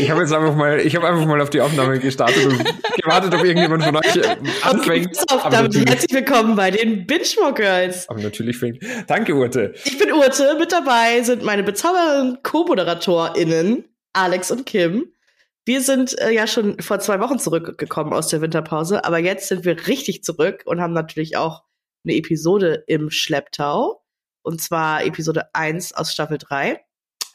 ich habe jetzt einfach mal, ich habe einfach mal auf die Aufnahme gestartet und gewartet, ob irgendjemand von euch äh, anfängt. Auf, damit herzlich willkommen bei den Binge Girls. Aber natürlich fängt. Danke, Urte. Ich bin Urte. Mit dabei sind meine bezaubernden Co-ModeratorInnen Alex und Kim. Wir sind äh, ja schon vor zwei Wochen zurückgekommen aus der Winterpause, aber jetzt sind wir richtig zurück und haben natürlich auch eine Episode im Schlepptau. Und zwar Episode 1 aus Staffel 3.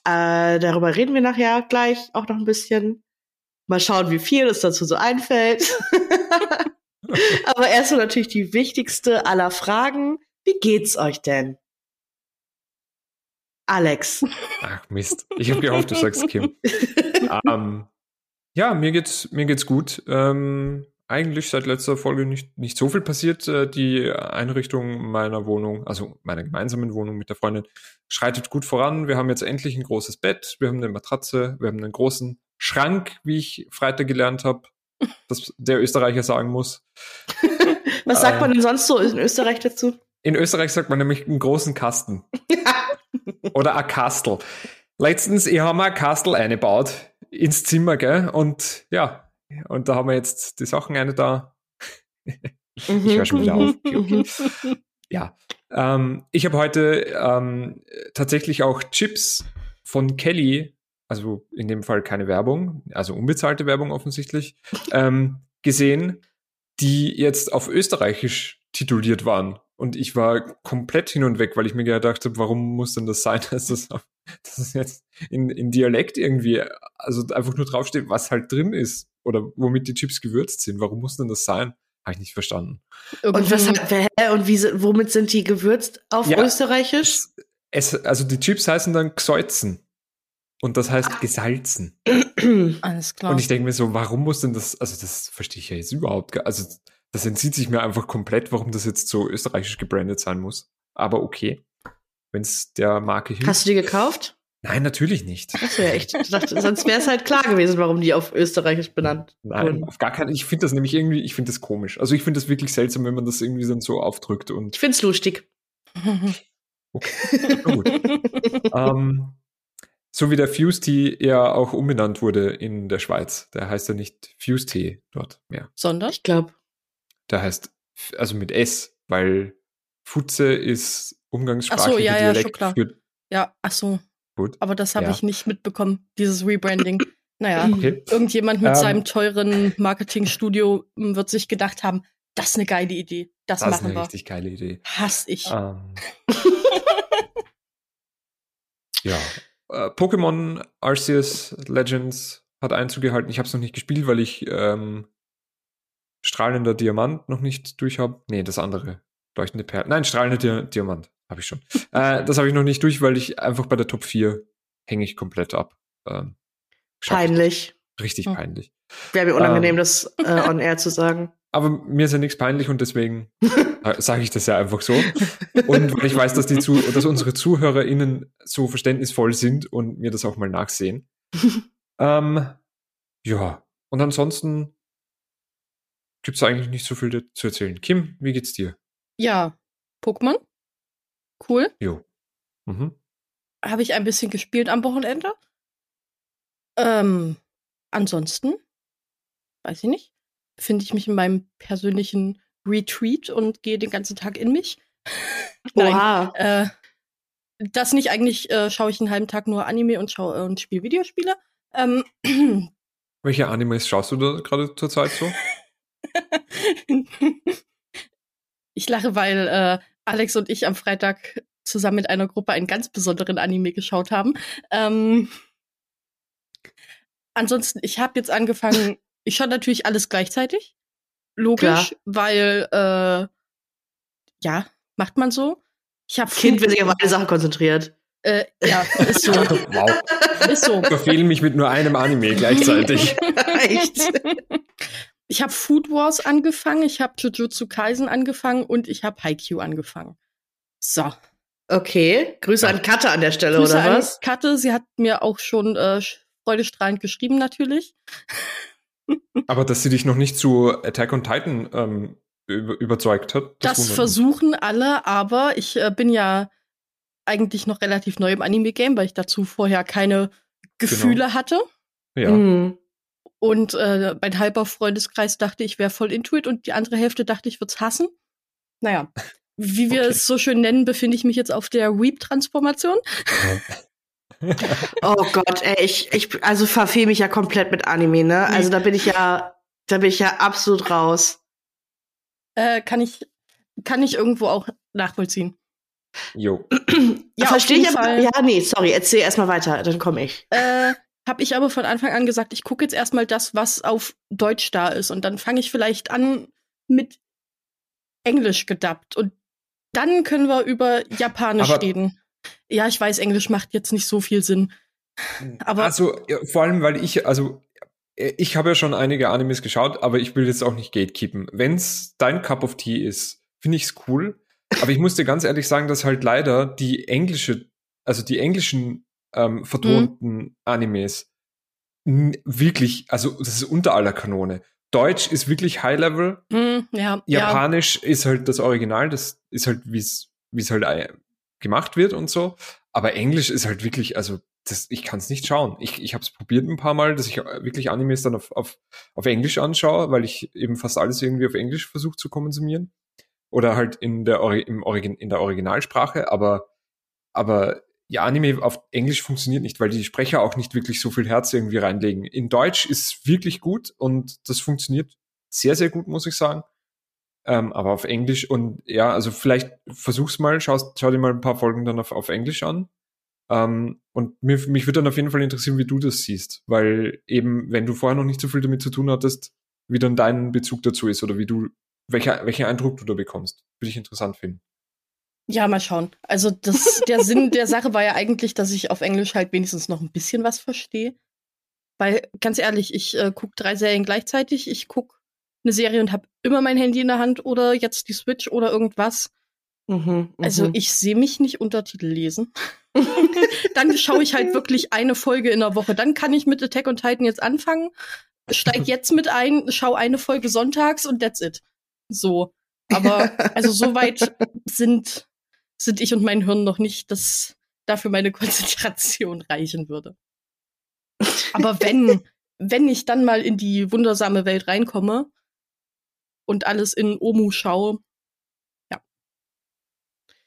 Äh, darüber reden wir nachher gleich auch noch ein bisschen. Mal schauen, wie viel es dazu so einfällt. aber erstmal natürlich die wichtigste aller Fragen. Wie geht's euch denn? Alex. Ach Mist. Ich habe gehofft, du sagst Kim. ähm, ja, mir geht's, mir geht's gut. Ähm, eigentlich seit letzter Folge nicht, nicht so viel passiert. Äh, die Einrichtung meiner Wohnung, also meiner gemeinsamen Wohnung mit der Freundin, schreitet gut voran. Wir haben jetzt endlich ein großes Bett, wir haben eine Matratze, wir haben einen großen Schrank, wie ich Freitag gelernt habe, dass der Österreicher sagen muss. Was sagt man denn sonst so in Österreich dazu? In Österreich sagt man nämlich einen großen Kasten. Oder ein Kastel. Letztens, ich habe mal ein Kastel eingebaut ins Zimmer, gell? Und ja, und da haben wir jetzt die Sachen eine da. ich höre schon wieder auf. Okay, okay. Ja, ähm, ich habe heute ähm, tatsächlich auch Chips von Kelly, also in dem Fall keine Werbung, also unbezahlte Werbung offensichtlich, ähm, gesehen, die jetzt auf Österreichisch tituliert waren. Und ich war komplett hin und weg, weil ich mir gedacht habe, warum muss denn das sein, dass das, dass das jetzt in, in Dialekt irgendwie, also einfach nur draufsteht, was halt drin ist oder womit die Chips gewürzt sind. Warum muss denn das sein? Habe ich nicht verstanden. Und was hä, und wie, womit sind die gewürzt auf ja, Österreichisch? Es, also die Chips heißen dann Gsäuzen. Und das heißt ah. gesalzen. Alles klar. Und ich denke mir so, warum muss denn das, also das verstehe ich ja jetzt überhaupt gar, also das entzieht sich mir einfach komplett, warum das jetzt so österreichisch gebrandet sein muss. Aber okay, wenn es der Marke hilft. Hast du die gekauft? Nein, natürlich nicht. Das wäre echt. Dachte, sonst wäre es halt klar gewesen, warum die auf österreichisch benannt Nein, wurden. auf gar keinen. Ich finde das nämlich irgendwie, ich finde das komisch. Also ich finde das wirklich seltsam, wenn man das irgendwie dann so aufdrückt und. Ich finde es lustig. Okay, gut. ähm, so wie der Fuse Tea ja auch umbenannt wurde in der Schweiz. Der heißt ja nicht Fuse Tea dort mehr. Sondern? Ich glaube. Der heißt, also mit S, weil Futze ist umgangssprachliche ach so, ja, Dialekt ja, schon klar. für. Ja, ach so. Gut. Aber das habe ja. ich nicht mitbekommen, dieses Rebranding. Naja, okay. irgendjemand mit ähm, seinem teuren Marketingstudio hm, wird sich gedacht haben, das ist eine geile Idee. Das, das machen wir. Das ist eine richtig geile Idee. Hass ich. Ähm. ja. Äh, Pokémon Arceus Legends hat Einzug gehalten. Ich habe es noch nicht gespielt, weil ich ähm, strahlender Diamant noch nicht durch habe. Nee, das andere. Leuchtende Perle. Nein, strahlender Di Diamant. Habe ich schon. äh, das habe ich noch nicht durch, weil ich einfach bei der Top 4 hänge ich komplett ab. Ähm, peinlich. Richtig hm. peinlich. Wäre mir unangenehm, ähm, das äh, on air zu sagen. Aber mir ist ja nichts peinlich und deswegen äh, sage ich das ja einfach so. Und weil ich weiß, dass, die zu, dass unsere ZuhörerInnen so verständnisvoll sind und mir das auch mal nachsehen. ähm, ja, und ansonsten gibt es eigentlich nicht so viel zu erzählen. Kim, wie geht's dir? Ja, Pokémon. Cool. Jo. Mhm. Habe ich ein bisschen gespielt am Wochenende. Ähm, ansonsten, weiß ich nicht, finde ich mich in meinem persönlichen Retreat und gehe den ganzen Tag in mich. Nein, äh, das nicht. Eigentlich äh, schaue ich einen halben Tag nur Anime und schaue äh, und spiele Videospiele. Ähm, Welche Animes schaust du da gerade zur Zeit so? ich lache, weil äh, Alex und ich am Freitag zusammen mit einer Gruppe einen ganz besonderen Anime geschaut haben. Ähm, ansonsten, ich habe jetzt angefangen, ich schaue natürlich alles gleichzeitig. Logisch, Klar. weil äh, ja, macht man so. Ich hab Kind will sich auf eine Sache konzentriert. Äh, ja, ist so. wow. Ist so. Verfehlen mich mit nur einem Anime gleichzeitig. Echt? Ich habe Food Wars angefangen, ich habe Jujutsu Kaisen angefangen und ich habe Haikyuu angefangen. So. Okay, Grüße an Katte an der Stelle, Grüße oder was? Katte, sie hat mir auch schon äh, freudestrahlend geschrieben, natürlich. Aber dass sie dich noch nicht zu Attack on Titan ähm, überzeugt hat. Das, das versuchen alle, aber ich äh, bin ja eigentlich noch relativ neu im Anime-Game, weil ich dazu vorher keine Gefühle genau. hatte. Ja. Mhm. Und äh, mein halber Freundeskreis dachte, ich wäre voll Intuit und die andere Hälfte dachte, ich würde es hassen. Naja, wie wir okay. es so schön nennen, befinde ich mich jetzt auf der Weep-Transformation. oh Gott, ey, ich, ich also verfehle mich ja komplett mit Anime, ne? Also da bin ich ja, da bin ich ja absolut raus. Äh, kann ich, kann ich irgendwo auch nachvollziehen. Jo. ja, verstehe ich aber. Ja, nee, sorry, erzähl erstmal weiter, dann komme ich. Äh, habe ich aber von Anfang an gesagt, ich gucke jetzt erstmal das, was auf Deutsch da ist. Und dann fange ich vielleicht an mit Englisch gedubbt. Und dann können wir über Japanisch aber reden. Ja, ich weiß, Englisch macht jetzt nicht so viel Sinn. Aber also vor allem, weil ich, also ich habe ja schon einige Animes geschaut, aber ich will jetzt auch nicht gatekeepen. Wenn's dein Cup of Tea ist, finde ich's cool. Aber ich muss dir ganz ehrlich sagen, dass halt leider die englische, also die englischen ähm, vertonten mhm. Animes wirklich, also das ist unter aller Kanone. Deutsch ist wirklich High Level. Mhm, ja, Japanisch ja. ist halt das Original, das ist halt, wie es wie es halt äh, gemacht wird und so. Aber Englisch ist halt wirklich, also das, ich kann es nicht schauen. Ich, ich habe es probiert ein paar Mal, dass ich wirklich Animes dann auf, auf, auf Englisch anschaue, weil ich eben fast alles irgendwie auf Englisch versuche zu konsumieren. Oder halt in der, im Origin, in der Originalsprache, aber, aber ja, Anime auf Englisch funktioniert nicht, weil die Sprecher auch nicht wirklich so viel Herz irgendwie reinlegen. In Deutsch ist es wirklich gut und das funktioniert sehr, sehr gut, muss ich sagen. Ähm, aber auf Englisch und ja, also vielleicht versuch's mal, schau, schau dir mal ein paar Folgen dann auf, auf Englisch an. Ähm, und mir, mich würde dann auf jeden Fall interessieren, wie du das siehst, weil eben, wenn du vorher noch nicht so viel damit zu tun hattest, wie dann dein Bezug dazu ist oder wie du, welcher, welchen Eindruck du da bekommst, würde ich interessant finden. Ja, mal schauen. Also das, der Sinn der Sache war ja eigentlich, dass ich auf Englisch halt wenigstens noch ein bisschen was verstehe. Weil, ganz ehrlich, ich äh, gucke drei Serien gleichzeitig. Ich gucke eine Serie und habe immer mein Handy in der Hand oder jetzt die Switch oder irgendwas. Mhm, also mhm. ich sehe mich nicht Untertitel lesen. dann schaue ich halt wirklich eine Folge in der Woche. Dann kann ich mit Attack on Titan jetzt anfangen, steig jetzt mit ein, schau eine Folge sonntags und that's it. So. Aber also so weit sind sind ich und mein Hirn noch nicht, dass dafür meine Konzentration reichen würde. Aber wenn, wenn ich dann mal in die wundersame Welt reinkomme und alles in Omu schaue, ja,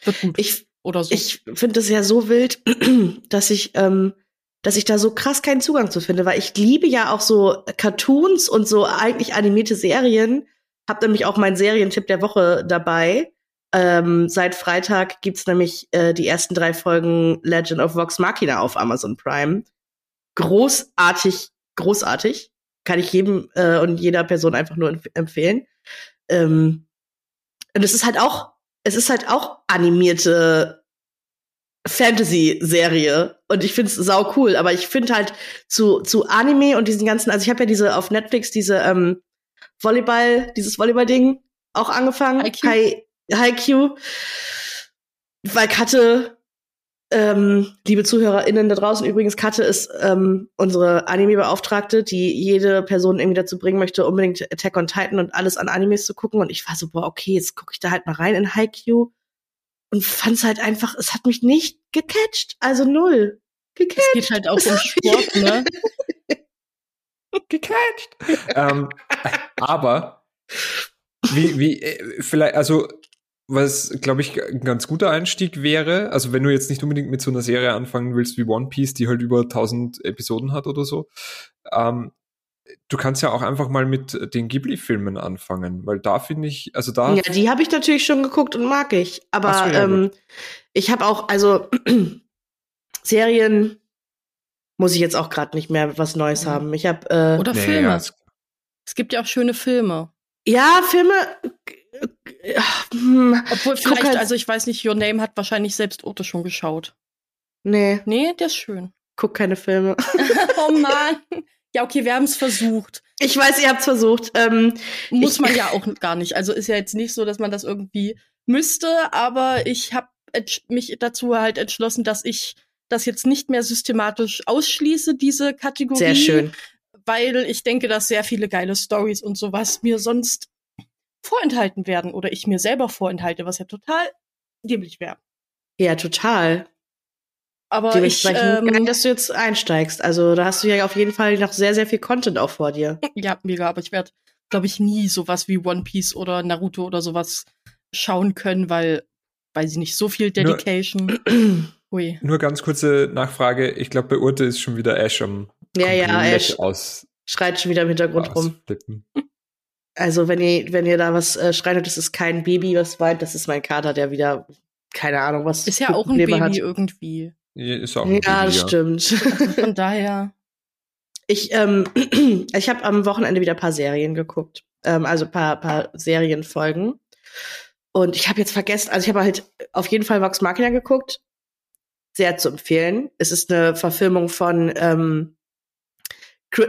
wird gut. Ich, oder so. Ich finde es ja so wild, dass ich, ähm, dass ich da so krass keinen Zugang zu finde, weil ich liebe ja auch so Cartoons und so eigentlich animierte Serien. Hab nämlich auch meinen Serientipp der Woche dabei. Ähm, seit Freitag gibt's nämlich äh, die ersten drei Folgen Legend of Vox Machina auf Amazon Prime. Großartig, großartig. Kann ich jedem äh, und jeder Person einfach nur empf empfehlen. Ähm, und es ist halt auch, es ist halt auch animierte Fantasy-Serie. Und ich find's sau cool. Aber ich finde halt zu, zu Anime und diesen ganzen, also ich habe ja diese auf Netflix diese ähm, Volleyball, dieses Volleyball-Ding auch angefangen. Kai, Haiku, weil Katte, ähm, liebe ZuhörerInnen da draußen, übrigens, Katte ist ähm, unsere Anime-Beauftragte, die jede Person irgendwie dazu bringen möchte, unbedingt Attack on Titan und alles an Animes zu gucken. Und ich war so, boah, okay, jetzt gucke ich da halt mal rein in Haiku und fand's halt einfach, es hat mich nicht gecatcht, also null. Gecatcht. Es geht halt auch um Sport, ne? gecatcht. ähm, aber wie, wie, äh, vielleicht, also was, glaube ich, ein ganz guter Einstieg wäre, also wenn du jetzt nicht unbedingt mit so einer Serie anfangen willst wie One Piece, die halt über 1000 Episoden hat oder so, ähm, du kannst ja auch einfach mal mit den Ghibli-Filmen anfangen, weil da finde ich, also da. Ja, die habe ich natürlich schon geguckt und mag ich. Aber so, ja, ähm, ich habe auch, also Serien muss ich jetzt auch gerade nicht mehr was Neues mhm. haben. Ich habe äh, oder nee, Filme. Ja, es, es gibt ja auch schöne Filme. Ja, Filme hm, Obwohl vielleicht, halt, also ich weiß nicht, Your Name hat wahrscheinlich selbst Otto schon geschaut. Nee. Nee, der ist schön. Guck keine Filme. oh Mann. Ja, okay, wir haben es versucht. Ich weiß, ihr habt es versucht. Ähm, Muss man ja auch gar nicht. Also ist ja jetzt nicht so, dass man das irgendwie müsste, aber ich habe mich dazu halt entschlossen, dass ich das jetzt nicht mehr systematisch ausschließe, diese Kategorie. Sehr schön. Weil ich denke, dass sehr viele geile Stories und sowas mir sonst vorenthalten werden oder ich mir selber vorenthalte, was ja total dämlich wäre. Ja, total. Aber Dementsprechend ich, ähm, dass du jetzt einsteigst. Also da hast du ja auf jeden Fall noch sehr, sehr viel Content auch vor dir. Ja, mega. Aber ich werde, glaube ich, nie sowas wie One Piece oder Naruto oder sowas schauen können, weil, weiß ich nicht, so viel Dedication. Ui. Nur ganz kurze Nachfrage. Ich glaube, bei Urte ist schon wieder Ash am Ja, ja, Ash aus schreit schon wieder im Hintergrund rum. Also, wenn ihr, wenn ihr da was äh, schreit, das ist kein Baby, was weint, das ist mein Kater, der wieder, keine Ahnung, was. Ist ja auch ein Baby hat. irgendwie. Ja, ist auch ein ja, Baby, das stimmt. Also von daher. Ich, ähm, ich habe am Wochenende wieder ein paar Serien geguckt. Ähm, also ein paar, paar Serienfolgen. Und ich habe jetzt vergessen, also ich habe halt auf jeden Fall Vox Machina geguckt. Sehr zu empfehlen. Es ist eine Verfilmung von ähm,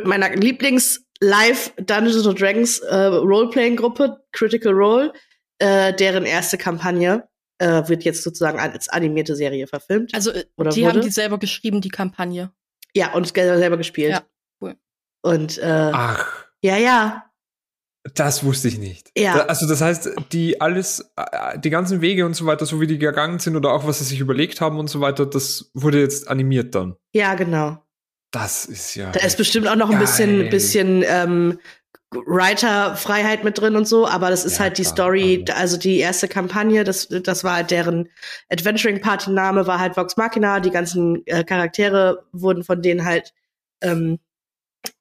meiner Lieblings- Live Dungeons and Dragons äh, Roleplaying-Gruppe, Critical Role, äh, deren erste Kampagne äh, wird jetzt sozusagen als animierte Serie verfilmt. Also äh, oder die wurde. haben die selber geschrieben, die Kampagne. Ja, und selber gespielt. Ja, cool. Und äh, Ach. Ja, ja. Das wusste ich nicht. Ja. Da, also das heißt, die alles, äh, die ganzen Wege und so weiter, so wie die gegangen sind oder auch was sie sich überlegt haben und so weiter, das wurde jetzt animiert dann. Ja, genau. Das ist ja. Da ist bestimmt auch noch ein bisschen, bisschen ähm, Writer-Freiheit mit drin und so, aber das ist ja, halt die klar, Story, klar. also die erste Kampagne, das, das war halt deren Adventuring-Party-Name, war halt Vox Machina, die ganzen äh, Charaktere wurden von denen halt ähm,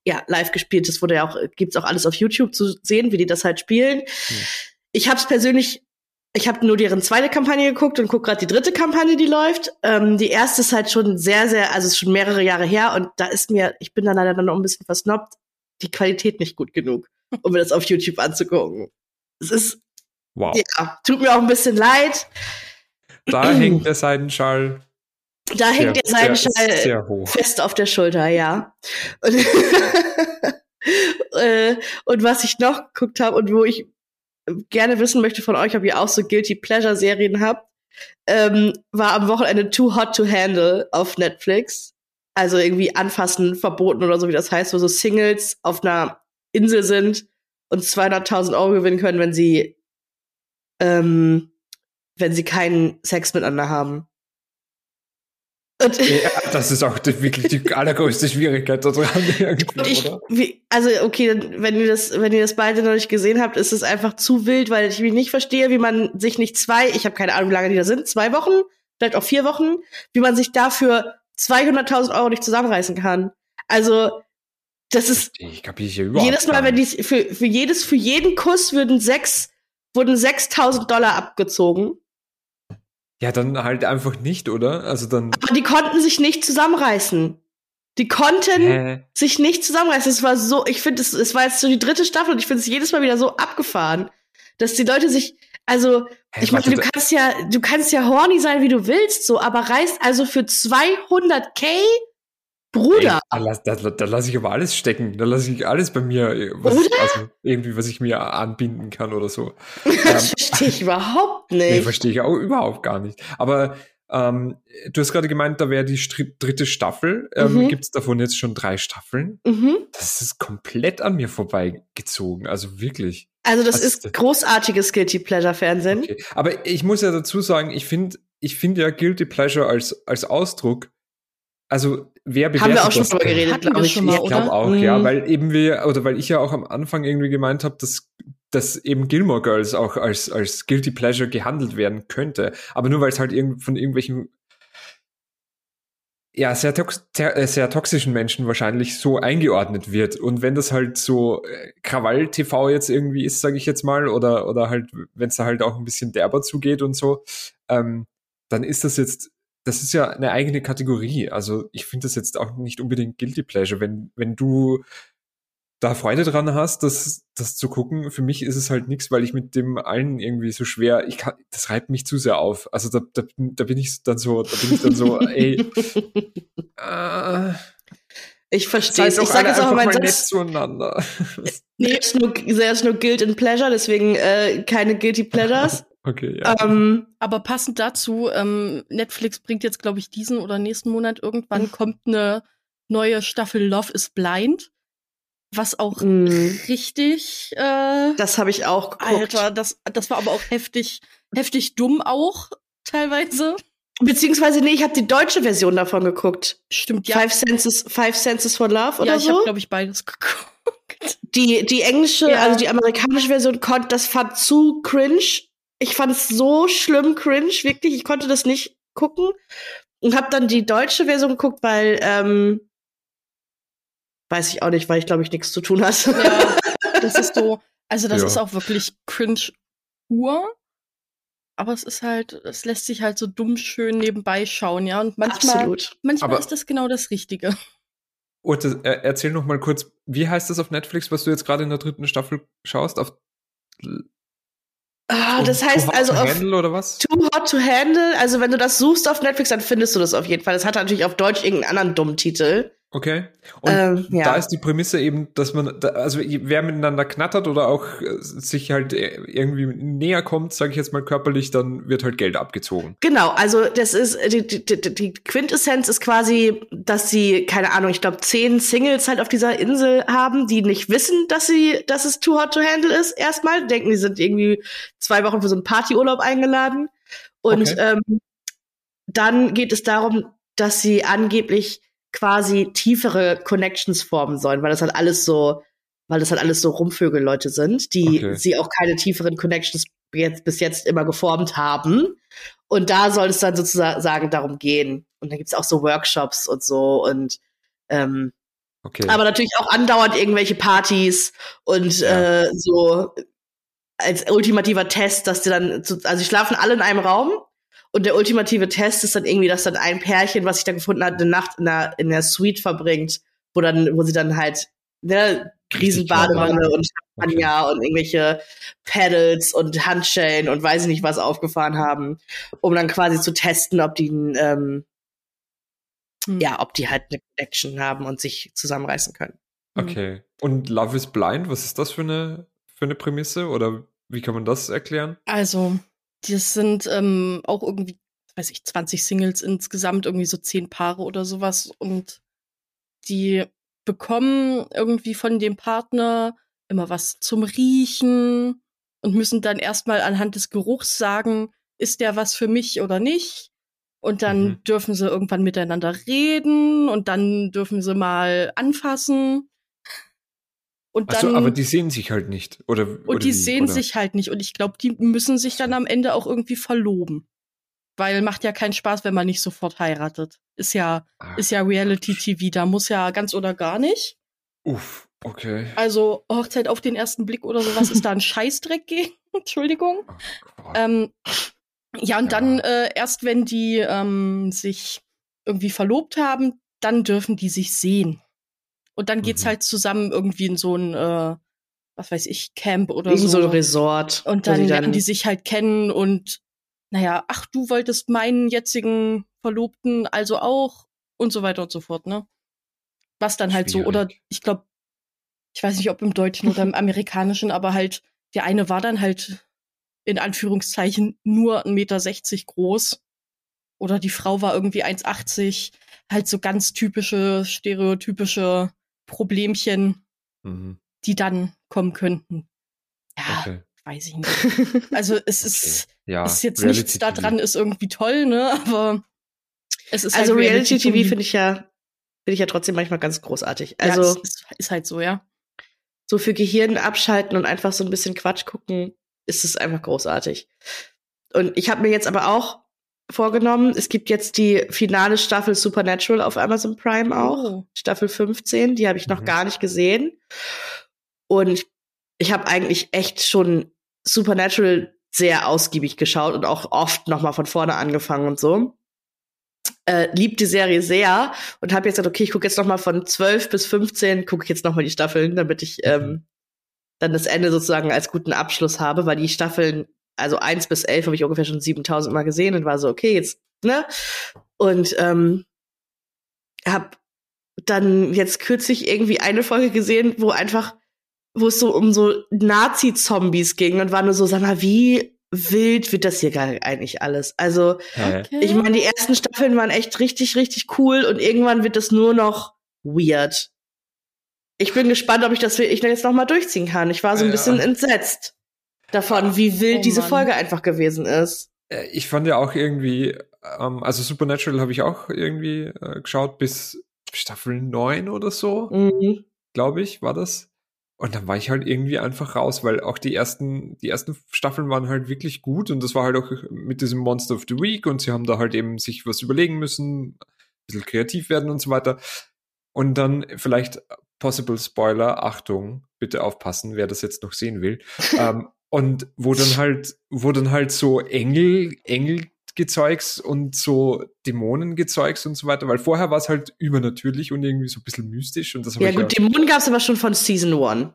ja, live gespielt. Das wurde ja auch, gibt's auch alles auf YouTube zu sehen, wie die das halt spielen. Hm. Ich habe es persönlich ich habe nur deren zweite Kampagne geguckt und guck gerade die dritte Kampagne, die läuft. Ähm, die erste ist halt schon sehr, sehr, also ist schon mehrere Jahre her und da ist mir, ich bin dann leider dann noch ein bisschen versnobbt, die Qualität nicht gut genug, um mir das auf YouTube anzugucken. Es ist, wow. ja, tut mir auch ein bisschen leid. Da hängt der Seidenschall. Da sehr, hängt der sehr fest auf der Schulter, ja. Und, äh, und was ich noch geguckt habe und wo ich gerne wissen möchte von euch, ob ihr auch so Guilty Pleasure Serien habt, ähm, war am Wochenende Too Hot to Handle auf Netflix. Also irgendwie anfassen verboten oder so, wie das heißt, wo so Singles auf einer Insel sind und 200.000 Euro gewinnen können, wenn sie, ähm, wenn sie keinen Sex miteinander haben. Ja, das ist auch wirklich die allergrößte Schwierigkeit daran. Ich, wie, also, okay, wenn ihr das, wenn ihr das beide noch nicht gesehen habt, ist es einfach zu wild, weil ich mich nicht verstehe, wie man sich nicht zwei, ich habe keine Ahnung, wie lange die da sind, zwei Wochen, vielleicht auch vier Wochen, wie man sich dafür 200.000 Euro nicht zusammenreißen kann. Also, das ist ich kapiere überhaupt jedes Mal, wenn die für, für jedes für jeden Kuss würden sechs wurden 6.000 Dollar abgezogen. Ja, dann halt einfach nicht, oder? Also dann. Aber die konnten sich nicht zusammenreißen. Die konnten Hä? sich nicht zusammenreißen. Es war so, ich finde, es, es war jetzt so die dritte Staffel und ich finde es jedes Mal wieder so abgefahren, dass die Leute sich, also, Hä, ich meine, du kannst ja, du kannst ja horny sein, wie du willst, so, aber reißt also für 200k Bruder. Ey, da, lass, da, da lasse ich aber alles stecken. Da lasse ich alles bei mir, was, also irgendwie, was ich mir anbinden kann oder so. das ähm, verstehe ich überhaupt nicht. Nee, verstehe ich auch überhaupt gar nicht. Aber ähm, du hast gerade gemeint, da wäre die dritte Staffel. Ähm, mhm. Gibt es davon jetzt schon drei Staffeln? Mhm. Das ist komplett an mir vorbeigezogen. Also wirklich. Also das Was ist, ist großartiges Guilty Pleasure Fernsehen. Okay. Aber ich muss ja dazu sagen, ich finde, ich finde ja Guilty Pleasure als als Ausdruck also wer bewertet Haben wir auch schon drüber geredet, glaube ich. Mal, ich glaube auch, mhm. ja, weil eben wir, oder weil ich ja auch am Anfang irgendwie gemeint habe, dass, dass eben Gilmore Girls auch als, als Guilty Pleasure gehandelt werden könnte. Aber nur weil es halt irgend, von irgendwelchen ja, sehr, tox äh, sehr toxischen Menschen wahrscheinlich so eingeordnet wird. Und wenn das halt so äh, Krawall-TV jetzt irgendwie ist, sage ich jetzt mal, oder, oder halt, wenn es da halt auch ein bisschen derber zugeht und so, ähm, dann ist das jetzt das ist ja eine eigene Kategorie. Also ich finde das jetzt auch nicht unbedingt Guilty Pleasure. Wenn, wenn du da Freude dran hast, das, das zu gucken, für mich ist es halt nichts, weil ich mit dem allen irgendwie so schwer, ich kann, das reibt mich zu sehr auf. Also da, da, da bin ich dann so, da bin ich dann so, ey. Äh, ich verstehe es. Ich sage es auch mal Satz. zueinander. nee, ist nur, ist nur Guilt and Pleasure, deswegen äh, keine Guilty Pleasures. Okay, ja. Ähm, aber passend dazu, ähm, Netflix bringt jetzt, glaube ich, diesen oder nächsten Monat irgendwann mhm. kommt eine neue Staffel Love is Blind. Was auch mm. richtig. Äh, das habe ich auch geguckt. Alter, das, das war aber auch heftig, heftig dumm auch teilweise. Beziehungsweise, nee, ich habe die deutsche Version davon geguckt. Stimmt, ja. Five Senses, Five Senses for Love oder ja, so. ich habe, glaube ich, beides geguckt. Die, die englische, ja. also die amerikanische Version, konnte, das fand zu cringe. Ich fand es so schlimm cringe, wirklich. Ich konnte das nicht gucken. Und habe dann die deutsche Version geguckt, weil, ähm, weiß ich auch nicht, weil ich, glaube ich, nichts zu tun hatte. Ja, das ist so, also das ja. ist auch wirklich cringe Uhr aber es ist halt, es lässt sich halt so dumm schön nebenbei schauen, ja. Und manchmal, Absolut. manchmal aber ist das genau das Richtige. Urte, erzähl noch mal kurz, wie heißt das auf Netflix, was du jetzt gerade in der dritten Staffel schaust? Auf Ah, das heißt too also to handle oder was? Too hot to handle. Also wenn du das suchst auf Netflix, dann findest du das auf jeden Fall. Das hat natürlich auf Deutsch irgendeinen anderen dummen Titel. Okay. Und ähm, ja. da ist die Prämisse eben, dass man, also wer miteinander knattert oder auch äh, sich halt äh, irgendwie näher kommt, sage ich jetzt mal körperlich, dann wird halt Geld abgezogen. Genau, also das ist die, die, die Quintessenz ist quasi, dass sie keine Ahnung, ich glaube zehn Singles halt auf dieser Insel haben, die nicht wissen, dass sie, dass es too hot to handle ist. Erstmal denken, die sind irgendwie zwei Wochen für so einen Partyurlaub eingeladen und okay. ähm, dann geht es darum, dass sie angeblich quasi tiefere Connections formen sollen, weil das halt alles so, weil das halt alles so Rumvögel-Leute sind, die okay. sie auch keine tieferen Connections jetzt, bis jetzt immer geformt haben. Und da soll es dann sozusagen darum gehen. Und dann gibt's auch so Workshops und so und ähm, okay. aber natürlich auch andauernd irgendwelche Partys und ja. äh, so als ultimativer Test, dass die dann, also sie schlafen alle in einem Raum und der ultimative Test ist dann irgendwie, dass dann ein Pärchen, was sich da gefunden hat, eine Nacht in der, in der Suite verbringt, wo dann, wo sie dann halt, ne, Riesenbadewanne und Champagner okay. und irgendwelche Pedals und Handschellen und weiß ich nicht was aufgefahren haben, um dann quasi zu testen, ob die, ähm, hm. ja, ob die halt eine Connection haben und sich zusammenreißen können. Hm. Okay. Und Love is Blind, was ist das für eine, für eine Prämisse oder wie kann man das erklären? Also, das sind ähm, auch irgendwie, weiß ich, 20 Singles insgesamt, irgendwie so 10 Paare oder sowas. Und die bekommen irgendwie von dem Partner immer was zum Riechen und müssen dann erstmal anhand des Geruchs sagen, ist der was für mich oder nicht? Und dann mhm. dürfen sie irgendwann miteinander reden und dann dürfen sie mal anfassen. Und dann, so, aber die sehen sich halt nicht, oder? Und oder die wie, sehen oder? sich halt nicht. Und ich glaube, die müssen sich dann am Ende auch irgendwie verloben. Weil macht ja keinen Spaß, wenn man nicht sofort heiratet. Ist ja, Ach, ist ja Reality TV, da muss ja ganz oder gar nicht. Uff, okay. Also Hochzeit auf den ersten Blick oder sowas ist da ein Scheißdreck gegen. Entschuldigung. Oh ähm, ja, und ja. dann äh, erst wenn die ähm, sich irgendwie verlobt haben, dann dürfen die sich sehen. Und dann geht's mhm. halt zusammen irgendwie in so ein, äh, was weiß ich, Camp oder Irgend so. so ein Resort. Und dann lernen die sich halt kennen und naja, ach, du wolltest meinen jetzigen Verlobten also auch und so weiter und so fort, ne? Was dann halt Schwierig. so, oder ich glaube, ich weiß nicht, ob im Deutschen oder im Amerikanischen, aber halt, der eine war dann halt in Anführungszeichen nur 1,60 Meter groß. Oder die Frau war irgendwie 1,80. Halt so ganz typische, stereotypische Problemchen, mhm. die dann kommen könnten. Ja, okay. weiß ich nicht. Also es ist, okay. ja, ist jetzt Reality nichts da dran, ist irgendwie toll, ne? Aber es ist also halt Reality, Reality TV finde ich ja finde ich ja trotzdem manchmal ganz großartig. Also ja, ist, ist halt so, ja. So für Gehirn abschalten und einfach so ein bisschen Quatsch gucken, ist es einfach großartig. Und ich habe mir jetzt aber auch vorgenommen. Es gibt jetzt die finale Staffel Supernatural auf Amazon Prime auch. Oh. Staffel 15, die habe ich noch mhm. gar nicht gesehen. Und ich habe eigentlich echt schon Supernatural sehr ausgiebig geschaut und auch oft noch mal von vorne angefangen und so. Äh, liebt die Serie sehr und habe jetzt gesagt, okay, ich gucke jetzt noch mal von 12 bis 15, gucke ich jetzt noch mal die Staffeln, damit ich mhm. ähm, dann das Ende sozusagen als guten Abschluss habe, weil die Staffeln also eins bis elf habe ich ungefähr schon 7000 Mal gesehen und war so, okay, jetzt, ne? Und ähm, habe dann jetzt kürzlich irgendwie eine Folge gesehen, wo einfach, wo es so um so Nazi-Zombies ging und war nur so, sag mal, wie wild wird das hier gar eigentlich alles? Also, okay. ich meine, die ersten Staffeln waren echt richtig, richtig cool und irgendwann wird das nur noch weird. Ich bin gespannt, ob ich das ich jetzt noch mal durchziehen kann. Ich war so ein ja. bisschen entsetzt davon, wie wild oh diese Folge einfach gewesen ist. Äh, ich fand ja auch irgendwie, ähm, also Supernatural habe ich auch irgendwie äh, geschaut bis Staffel 9 oder so, mhm. glaube ich, war das. Und dann war ich halt irgendwie einfach raus, weil auch die ersten, die ersten Staffeln waren halt wirklich gut und das war halt auch mit diesem Monster of the Week und sie haben da halt eben sich was überlegen müssen, ein bisschen kreativ werden und so weiter. Und dann vielleicht Possible Spoiler, Achtung, bitte aufpassen, wer das jetzt noch sehen will. ähm, und wo dann halt, wo dann halt so Engel, Engel Gezeugs und so Dämonengezeugs und so weiter, weil vorher war es halt übernatürlich und irgendwie so ein bisschen mystisch und das Ja gut, ja Dämonen gab es aber schon von Season 1.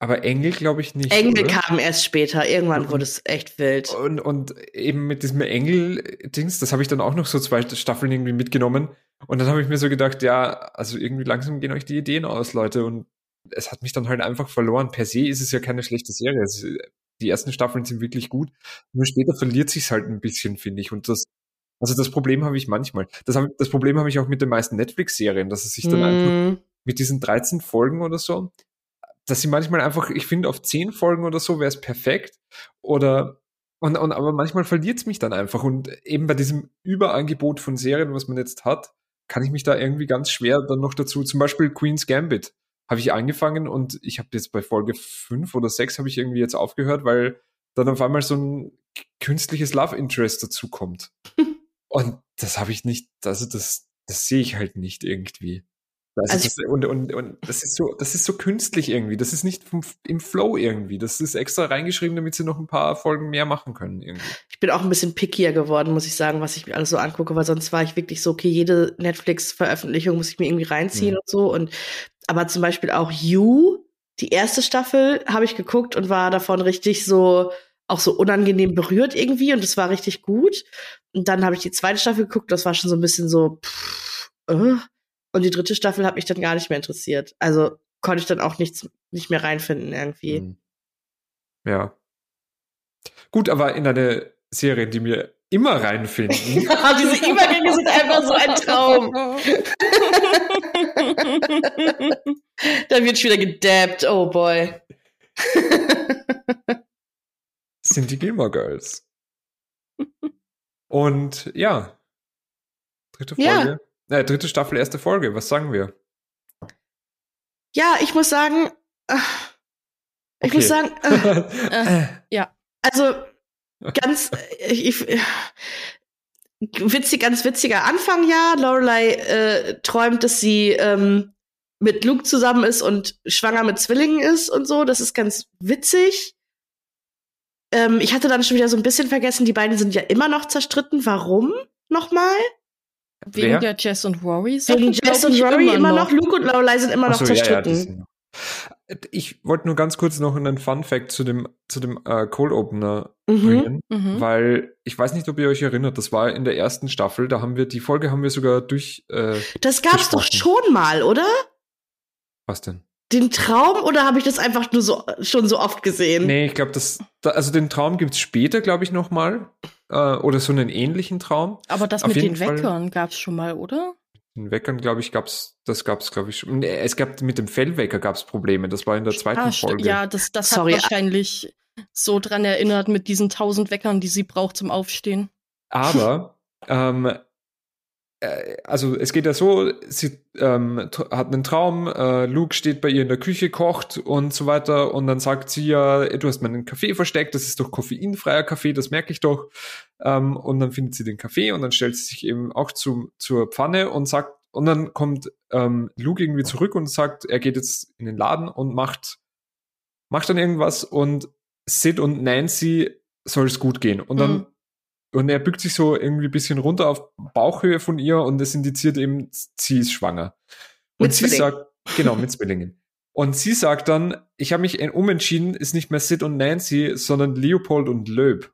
Aber Engel glaube ich nicht. Engel oder? kamen erst später, irgendwann und, wurde es echt wild. Und, und eben mit diesem Engel-Dings, das habe ich dann auch noch so zwei Staffeln irgendwie mitgenommen. Und dann habe ich mir so gedacht, ja, also irgendwie langsam gehen euch die Ideen aus, Leute. Und es hat mich dann halt einfach verloren. Per se ist es ja keine schlechte Serie. Es, die ersten Staffeln sind wirklich gut. Nur später verliert sich's halt ein bisschen, finde ich. Und das, also das Problem habe ich manchmal. Das, hab, das Problem habe ich auch mit den meisten Netflix-Serien, dass es sich dann mm. einfach mhm. mit diesen 13 Folgen oder so, dass sie manchmal einfach, ich finde, auf 10 Folgen oder so wäre es perfekt. Oder und, und aber manchmal verliert es mich dann einfach. Und eben bei diesem Überangebot von Serien, was man jetzt hat, kann ich mich da irgendwie ganz schwer dann noch dazu, zum Beispiel Queen's Gambit habe ich angefangen und ich habe jetzt bei Folge fünf oder sechs habe ich irgendwie jetzt aufgehört, weil dann auf einmal so ein künstliches Love Interest dazu kommt. und das habe ich nicht, also das, das sehe ich halt nicht irgendwie. Also, also das, und, und, und das ist so, das ist so künstlich irgendwie. Das ist nicht vom, im Flow irgendwie. Das ist extra reingeschrieben, damit sie noch ein paar Folgen mehr machen können irgendwie. Ich bin auch ein bisschen pickier geworden, muss ich sagen, was ich mir alles so angucke, weil sonst war ich wirklich so, okay, jede Netflix-Veröffentlichung muss ich mir irgendwie reinziehen mhm. und so. Und aber zum Beispiel auch You, die erste Staffel, habe ich geguckt und war davon richtig so, auch so unangenehm berührt irgendwie und das war richtig gut. Und dann habe ich die zweite Staffel geguckt, das war schon so ein bisschen so, pff, äh. Und die dritte Staffel hat mich dann gar nicht mehr interessiert. Also konnte ich dann auch nichts nicht mehr reinfinden irgendwie. Mhm. Ja. Gut, aber in eine Serie, die mir immer reinfinden. diese Übergänge sind einfach so ein Traum. Dann wird schon wieder gedabbt, oh boy. sind die Gilmore Girls. Und ja, dritte Folge. Ja. Äh, dritte Staffel, erste Folge. Was sagen wir? Ja, ich muss sagen, äh, ich okay. muss sagen, äh, äh, ja. Also ganz, äh, ich, witzig, ganz witziger Anfang, ja. Lorelei äh, träumt, dass sie ähm, mit Luke zusammen ist und schwanger mit Zwillingen ist und so. Das ist ganz witzig. Ähm, ich hatte dann schon wieder so ein bisschen vergessen, die beiden sind ja immer noch zerstritten. Warum nochmal? Wegen Wer? der Jess und Rory Wegen Jess und Rory immer, immer noch. Luke und Lorelei sind immer noch so, zerstritten. Ja, ja, ich wollte nur ganz kurz noch einen Fun Fact zu dem, zu dem äh, Cold Opener mhm. bringen, mhm. weil ich weiß nicht, ob ihr euch erinnert, das war in der ersten Staffel, da haben wir, die Folge haben wir sogar durch. Äh, das gab's doch schon mal, oder? Was denn? Den Traum oder habe ich das einfach nur so schon so oft gesehen? Nee, ich glaube, das, da, also den Traum gibt's später, glaube ich, noch mal äh, oder so einen ähnlichen Traum. Aber das Auf mit den Fall, Weckern gab's schon mal, oder? Den Weckern, glaube ich, gab's, das gab's, glaube ich, schon. Es gab mit dem Fellwecker gab's Probleme. Das war in der zweiten ah, Folge. Ja, das, das Sorry. hat wahrscheinlich so dran erinnert mit diesen tausend Weckern, die sie braucht zum Aufstehen. Aber ähm, äh, also es geht ja so, sie ähm, hat einen Traum, äh, Luke steht bei ihr in der Küche, kocht und so weiter und dann sagt sie ja, du hast meinen Kaffee versteckt, das ist doch koffeinfreier Kaffee, das merke ich doch. Ähm, und dann findet sie den Kaffee und dann stellt sie sich eben auch zu, zur Pfanne und sagt, und dann kommt ähm, Luke irgendwie zurück und sagt, er geht jetzt in den Laden und macht, macht dann irgendwas und Sid und Nancy soll es gut gehen. Und dann mhm und er bückt sich so irgendwie ein bisschen runter auf Bauchhöhe von ihr und es indiziert eben, sie ist schwanger. Und mit sie sagt, genau, mit Zwillingen. Und sie sagt dann, ich habe mich umentschieden, ist nicht mehr Sid und Nancy, sondern Leopold und Löb.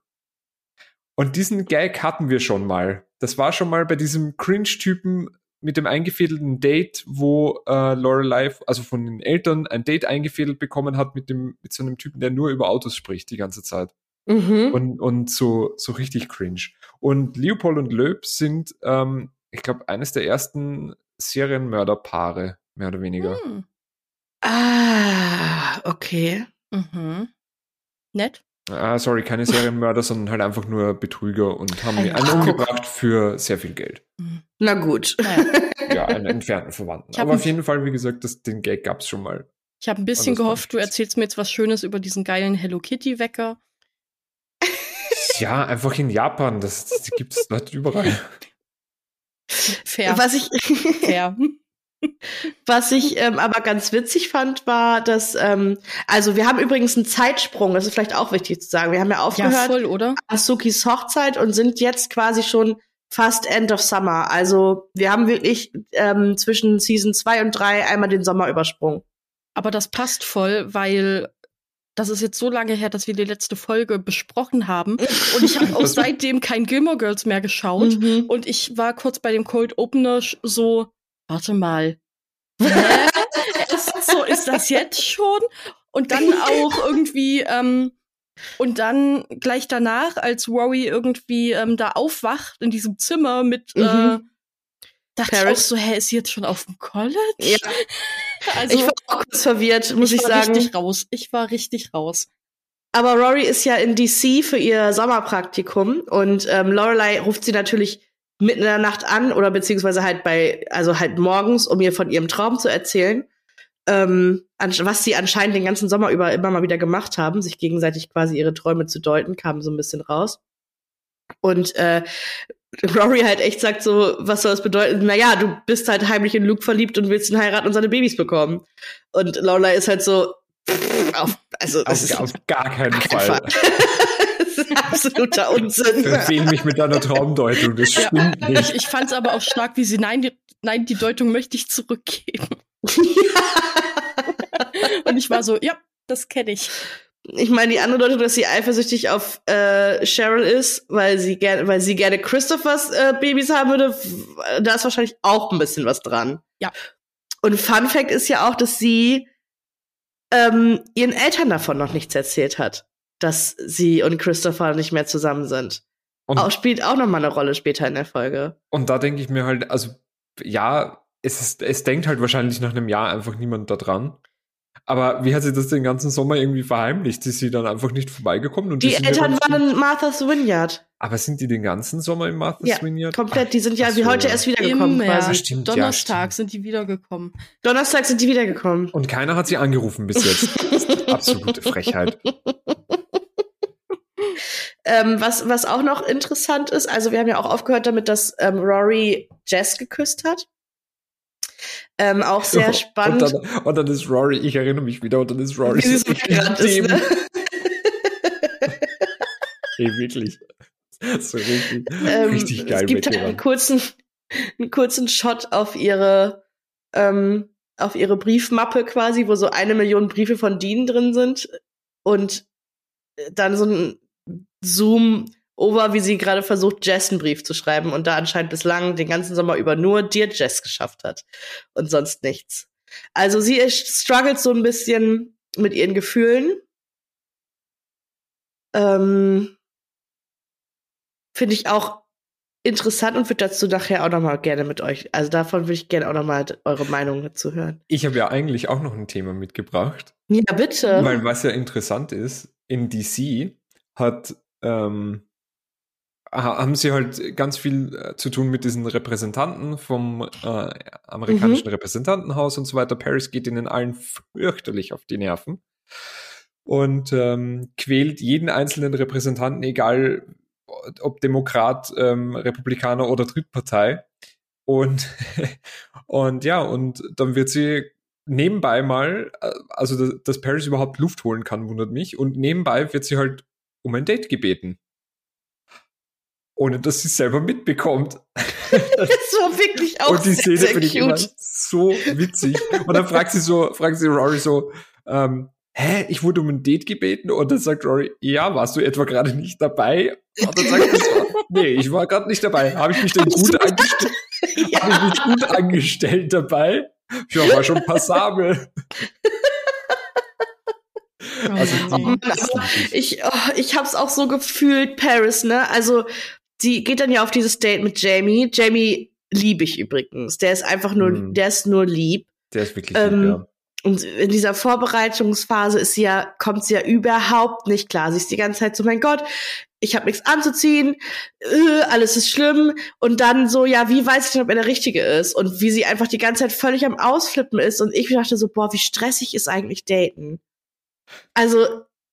Und diesen Gag hatten wir schon mal. Das war schon mal bei diesem Cringe-Typen mit dem eingefädelten Date, wo äh, Lorelei, also von den Eltern, ein Date eingefädelt bekommen hat mit dem mit so einem Typen, der nur über Autos spricht die ganze Zeit. Mhm. Und, und so, so richtig cringe. Und Leopold und Löb sind, ähm, ich glaube, eines der ersten Serienmörderpaare, mehr oder weniger. Mhm. Ah, okay. Mhm. Nett. Ah, sorry, keine Serienmörder, sondern halt einfach nur Betrüger und haben einen umgebracht für sehr viel Geld. Na gut. ja, einen entfernten Verwandten. Aber auf jeden Fall, wie gesagt, das, den Gag gab's schon mal. Ich habe ein bisschen gehofft, du erzählst mir jetzt was Schönes über diesen geilen Hello Kitty Wecker. Ja, einfach in Japan. Das, das gibt es dort überall. Fair. Was ich, Fair. Was ich ähm, aber ganz witzig fand, war, dass, ähm, also wir haben übrigens einen Zeitsprung, das ist vielleicht auch wichtig zu sagen. Wir haben ja aufgehört ja, voll, oder? an Sukis Hochzeit und sind jetzt quasi schon fast End of Summer. Also wir haben wirklich ähm, zwischen Season 2 und 3 einmal den Sommer übersprungen. Aber das passt voll, weil das ist jetzt so lange her, dass wir die letzte Folge besprochen haben. Und ich habe auch seitdem kein Gilmore Girls mehr geschaut. Mhm. Und ich war kurz bei dem Cold Opener so, warte mal. Hä? so, ist das jetzt schon? Und dann auch irgendwie, ähm, und dann gleich danach, als Rory irgendwie ähm, da aufwacht in diesem Zimmer mit mhm. äh, dachte Paris. ich auch so, hä, ist sie jetzt schon auf dem College? Ja. Also, ich war auch kurz verwirrt, muss ich, ich sagen. Ich war richtig raus. Ich war richtig raus. Aber Rory ist ja in DC für ihr Sommerpraktikum und ähm, Lorelei ruft sie natürlich mitten in der Nacht an oder beziehungsweise halt bei, also halt morgens, um ihr von ihrem Traum zu erzählen, ähm, was sie anscheinend den ganzen Sommer über immer mal wieder gemacht haben, sich gegenseitig quasi ihre Träume zu deuten, kam so ein bisschen raus. Und äh, Rory halt echt sagt so, was soll das bedeuten? Naja, du bist halt heimlich in Luke verliebt und willst ihn heiraten und seine Babys bekommen. Und Lorelei ist halt so, auf, also auf, ist auf gar keinen Fall. Fall. das ist absoluter Unsinn. Verfehl mich mit deiner Traumdeutung, das stimmt ja, nicht. Ich, ich fand es aber auch stark, wie sie, nein, die, nein, die Deutung möchte ich zurückgeben. und ich war so, ja, das kenne ich ich meine, die andere Deutung, dass sie eifersüchtig auf äh, Cheryl ist, weil sie gerne, weil sie gerne Christophers äh, Babys haben würde, da ist wahrscheinlich auch ein bisschen was dran. Ja. Und Fun Fact ist ja auch, dass sie ähm, ihren Eltern davon noch nichts erzählt hat, dass sie und Christopher nicht mehr zusammen sind. Und auch spielt auch noch mal eine Rolle später in der Folge. Und da denke ich mir halt, also ja, es ist, es denkt halt wahrscheinlich nach einem Jahr einfach niemand da dran. Aber wie hat sie das den ganzen Sommer irgendwie verheimlicht? Ist sie dann einfach nicht vorbeigekommen? Und die, die Eltern waren in Martha's Vineyard. Aber sind die den ganzen Sommer in Martha's ja, Vineyard? komplett. Die sind ja wie heute erst wiedergekommen. Im quasi. Stimmt, Donnerstag ja, stimmt. sind die wiedergekommen. Donnerstag sind die wiedergekommen. Und keiner hat sie angerufen bis jetzt. absolute Frechheit. ähm, was, was auch noch interessant ist, also wir haben ja auch aufgehört damit, dass ähm, Rory Jess geküsst hat. Ähm, auch sehr spannend. Und dann, und dann, ist Rory, ich erinnere mich wieder, und dann ist Rory so weggerannt ist, ne? Ey, wirklich. So richtig, ähm, richtig geil. Es gibt halt einen kurzen, einen kurzen Shot auf ihre, ähm, auf ihre Briefmappe quasi, wo so eine Million Briefe von Dean drin sind. Und dann so ein Zoom over, wie sie gerade versucht, Jess einen Brief zu schreiben und da anscheinend bislang den ganzen Sommer über nur dir Jess geschafft hat und sonst nichts. Also sie struggelt so ein bisschen mit ihren Gefühlen. Ähm, Finde ich auch interessant und würde dazu nachher auch noch mal gerne mit euch, also davon würde ich gerne auch noch mal eure Meinung dazu hören. Ich habe ja eigentlich auch noch ein Thema mitgebracht. Ja, bitte. Weil was ja interessant ist, in DC hat ähm, haben sie halt ganz viel äh, zu tun mit diesen Repräsentanten vom äh, amerikanischen mhm. Repräsentantenhaus und so weiter. Paris geht ihnen allen fürchterlich auf die Nerven und ähm, quält jeden einzelnen Repräsentanten, egal ob Demokrat, ähm, Republikaner oder Drittpartei. Und, und ja, und dann wird sie nebenbei mal, äh, also dass Paris überhaupt Luft holen kann, wundert mich. Und nebenbei wird sie halt um ein Date gebeten ohne dass sie es selber mitbekommt. Das war wirklich auch Und die sehr, Szene finde ich immer so witzig. Und dann fragt sie so, fragt sie Rory so, ähm, hä, ich wurde um ein Date gebeten? Und dann sagt Rory, ja, warst du etwa gerade nicht dabei? Und dann sagt sie so, nee, ich war gerade nicht dabei. Habe ich mich denn gut angestellt? ja. Habe ich mich gut angestellt dabei? Ja, war schon passabel. Also oh, ich, oh, ich hab's auch so gefühlt, Paris, ne? Also sie geht dann ja auf dieses Date mit Jamie. Jamie liebe ich übrigens. Der ist einfach nur, mm. der ist nur lieb. Der ist wirklich ähm, lieb, ja. und in dieser Vorbereitungsphase ist sie ja, kommt sie ja überhaupt nicht klar. Sie ist die ganze Zeit so, mein Gott, ich habe nichts anzuziehen, äh, alles ist schlimm. Und dann so, ja, wie weiß ich denn, ob er der Richtige ist? Und wie sie einfach die ganze Zeit völlig am Ausflippen ist. Und ich dachte so, boah, wie stressig ist eigentlich Daten? Also,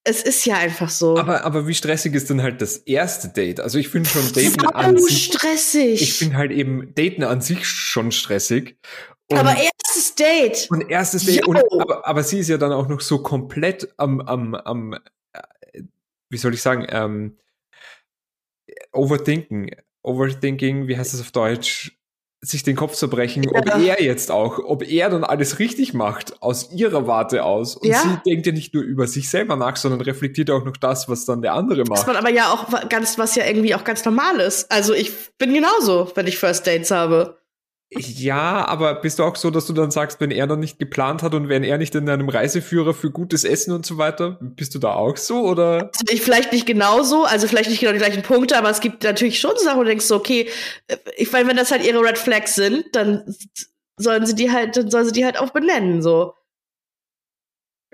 es ist ja einfach so. Aber, aber wie stressig ist denn halt das erste Date? Also ich finde schon Daten an sich. stressig. Ich finde halt eben Daten an sich schon stressig. Und, aber erstes Date. Und erstes Date. Und, aber, aber sie ist ja dann auch noch so komplett am, am, am äh, wie soll ich sagen, ähm, overthinken. Overthinking, wie heißt das auf Deutsch? Sich den Kopf zerbrechen, ja. ob er jetzt auch, ob er dann alles richtig macht, aus ihrer Warte aus. Und ja. sie denkt ja nicht nur über sich selber nach, sondern reflektiert auch noch das, was dann der andere macht. Das war aber ja auch ganz, was ja irgendwie auch ganz normal ist. Also ich bin genauso, wenn ich First Dates habe. Ja, aber bist du auch so, dass du dann sagst, wenn er dann nicht geplant hat und wenn er nicht in einem Reiseführer für gutes Essen und so weiter, bist du da auch so oder? Also ich vielleicht nicht genauso, also vielleicht nicht genau die gleichen Punkte, aber es gibt natürlich schon Sachen, wo du denkst so, okay, ich meine, wenn das halt ihre Red Flags sind, dann sollen sie die halt, dann sollen sie die halt auch benennen, so.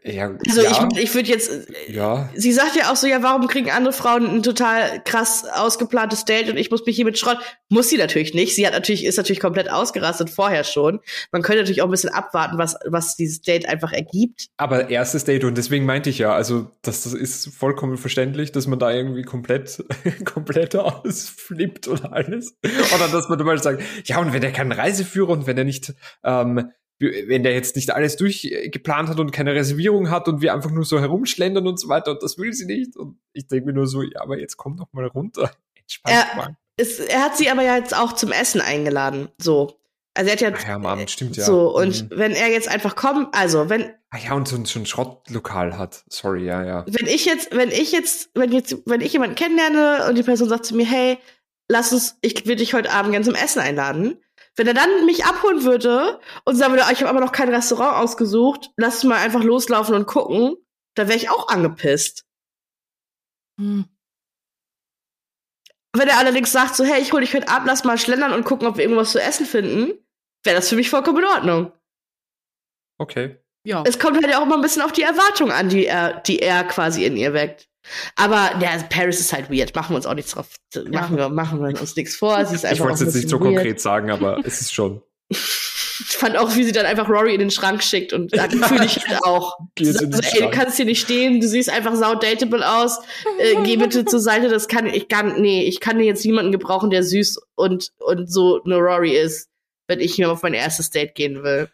Ja, also ja. ich, ich würde jetzt, ja. sie sagt ja auch so, ja, warum kriegen andere Frauen ein total krass ausgeplantes Date und ich muss mich hier mit Schrott. Muss sie natürlich nicht. Sie hat natürlich, ist natürlich komplett ausgerastet vorher schon. Man könnte natürlich auch ein bisschen abwarten, was, was dieses Date einfach ergibt. Aber erstes Date und deswegen meinte ich ja, also das, das ist vollkommen verständlich, dass man da irgendwie komplett, komplett ausflippt oder alles. Oder dass man mal sagt, ja, und wenn er keinen Reiseführer und wenn er nicht, ähm, wenn der jetzt nicht alles durchgeplant hat und keine Reservierung hat und wir einfach nur so herumschlendern und so weiter und das will sie nicht. Und ich denke mir nur so, ja, aber jetzt komm doch mal runter. Entspannt er, mal. Er hat sie aber ja jetzt auch zum Essen eingeladen. So. Also er hat ja, Ach ja am Abend, stimmt ja. So, und mhm. wenn er jetzt einfach kommt, also wenn. Ach ja, und so, so ein Schrottlokal hat. Sorry, ja, ja. Wenn ich jetzt, wenn ich jetzt, wenn jetzt, wenn ich jemanden kennenlerne und die Person sagt zu mir, hey, lass uns, ich will dich heute Abend gerne zum Essen einladen, wenn er dann mich abholen würde und sagen würde, ah, ich habe aber noch kein Restaurant ausgesucht, lass uns mal einfach loslaufen und gucken, da wäre ich auch angepisst. Hm. Wenn er allerdings sagt, so, hey, ich hol dich heute Abend, lass mal schlendern und gucken, ob wir irgendwas zu essen finden, wäre das für mich vollkommen in Ordnung. Okay. Ja. Es kommt halt auch immer ein bisschen auf die Erwartung an, die er, die er quasi in ihr weckt. Aber ja, Paris ist halt weird. Machen wir uns auch nichts drauf. Machen wir, machen wir uns nichts vor. Sie ist einfach ich wollte es jetzt nicht so weird. konkret sagen, aber es ist schon. ich fand auch, wie sie dann einfach Rory in den Schrank schickt und da fühle ich halt auch. so, also, ey, du kannst hier nicht stehen, du siehst einfach sau dateable aus. Äh, geh bitte zur Seite, das kann ich gar nee, ich kann jetzt niemanden gebrauchen, der süß und und so eine Rory ist, wenn ich mir auf mein erstes Date gehen will.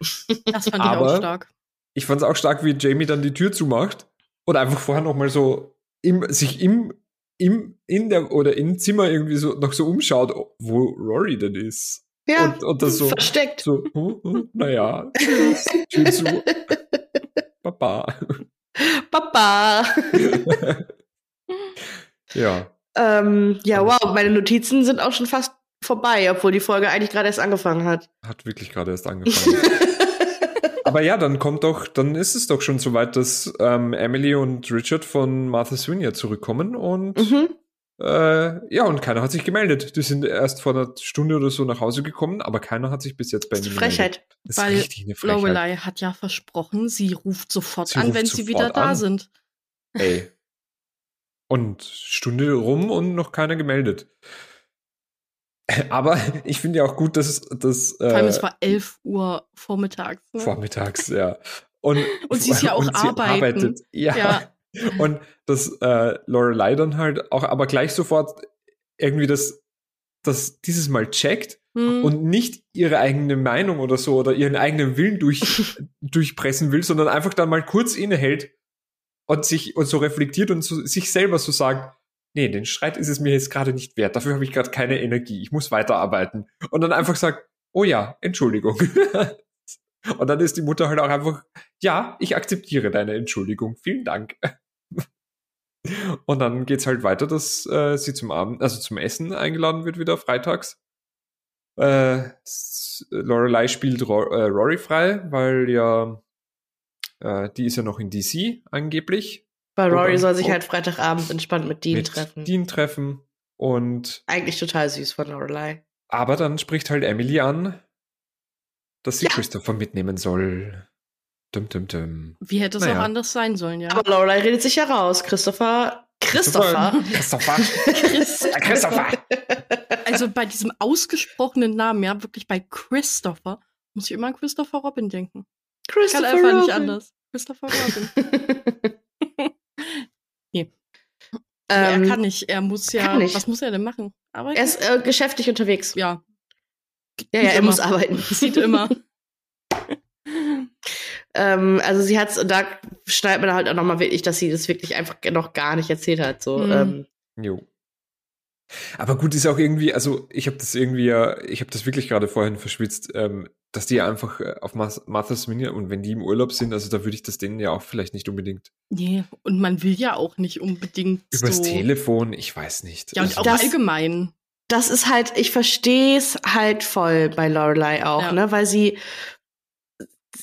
Das fand ich aber auch stark. Ich fand es auch stark, wie Jamie dann die Tür zumacht und einfach vorher noch mal so im, sich im, im, in der oder im Zimmer irgendwie so noch so umschaut, wo Rory denn ist. Ja, und, und das so, versteckt. So, oh, oh, naja, tschüss, zu. Papa. Papa. ja. Ähm, ja, wow, meine Notizen sind auch schon fast vorbei, obwohl die Folge eigentlich gerade erst angefangen hat. Hat wirklich gerade erst angefangen. Aber ja, dann kommt doch, dann ist es doch schon soweit, dass ähm, Emily und Richard von Martha's Vineyard zurückkommen und mhm. äh, ja, und keiner hat sich gemeldet. Die sind erst vor einer Stunde oder so nach Hause gekommen, aber keiner hat sich bis jetzt bei ihnen gemeldet. Frechheit. Das ist Weil richtig eine Frechheit. Lorelei hat ja versprochen, sie ruft sofort sie an, ruft wenn sie wieder an. da sind. Ey. Und Stunde rum und noch keiner gemeldet. Aber ich finde ja auch gut, dass das. Äh, Vor allem, es war 11 Uhr vormittags. Ne? Vormittags, ja. Und, und sie ist ja auch arbeiten. arbeitet. Ja. ja. Und dass äh, Lorelei dann halt auch aber gleich sofort irgendwie das, das dieses Mal checkt hm. und nicht ihre eigene Meinung oder so oder ihren eigenen Willen durch, durchpressen will, sondern einfach dann mal kurz innehält und sich und so reflektiert und so, sich selber so sagt, nee, den Streit ist es mir jetzt gerade nicht wert. Dafür habe ich gerade keine Energie. Ich muss weiterarbeiten. Und dann einfach sagt, oh ja, Entschuldigung. Und dann ist die Mutter halt auch einfach, ja, ich akzeptiere deine Entschuldigung. Vielen Dank. Und dann geht's halt weiter, dass äh, sie zum Abend, also zum Essen eingeladen wird wieder freitags. Äh, Lorelei spielt Ro äh, Rory frei, weil ja äh, die ist ja noch in DC angeblich weil Rory soll sich halt Freitagabend entspannt mit Dean mit treffen. Dean treffen und. Eigentlich total süß von Lorelei. Aber dann spricht halt Emily an, dass sie ja. Christopher mitnehmen soll. Dum, dum, dum. Wie hätte es Naja. auch anders sein sollen, ja. Aber Lorelei redet sich ja raus. Christopher. Christopher. Christopher. Chris, Äh, Christopher. also bei diesem ausgesprochenen Namen, ja, wirklich bei Christopher, muss ich immer an Christopher Robin denken. Kann Christopher einfach nicht Robin. anders. Christopher Robin. Ähm, er kann nicht. Er muss ja. kann nicht. Was muss er denn machen? Arbeiten? Er ist äh, geschäftlich unterwegs. ja. Ja, ja, er Immer. muss arbeiten. Sieht immer. Ähm, also sie hat's, und da schneidet man halt auch nochmal wirklich, dass sie das wirklich einfach noch gar nicht erzählt hat. So, Mhm. ähm, Jo. Aber gut, ist auch irgendwie, also ich habe das irgendwie ja, ich habe das wirklich gerade vorhin verschwitzt, ähm, dass die einfach äh, auf Martha's Vineyard und wenn die im Urlaub sind, also da würde ich das denen ja auch vielleicht nicht unbedingt nee, und man will ja auch nicht unbedingt übers so. Telefon, ich weiß nicht. Ja, und also, auch Das- allgemein. das ist halt, ich verstehe es halt voll bei Lorelei auch, Ja. ne, weil sie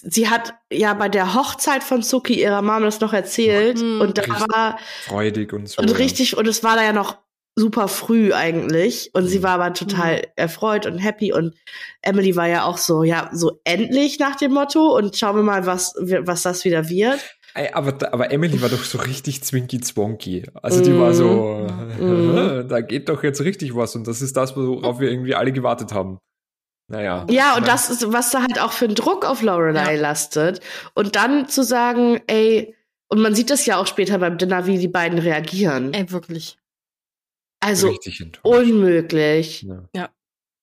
sie hat ja bei der Hochzeit von Suki ihrer Mama das noch erzählt Mhm. und da Richtig. war freudig und so. und richtig und es war da ja noch super früh eigentlich und sie Mhm. war aber total erfreut und happy und Emily war ja auch so ja so endlich nach dem Motto und schauen wir mal was was das wieder wird Ey, aber, aber Emily war doch so richtig zwinky zwonky. Also die war so, Mhm. da geht doch jetzt richtig was und das ist das, worauf wir irgendwie alle gewartet haben. Naja. Ja, und Ja. das ist, was da halt auch für ein Druck auf Lorelei lastet. Und dann zu sagen, ey, und man sieht das ja auch später beim Dinner, wie die beiden reagieren. Ey, wirklich. Also unmöglich. Ja.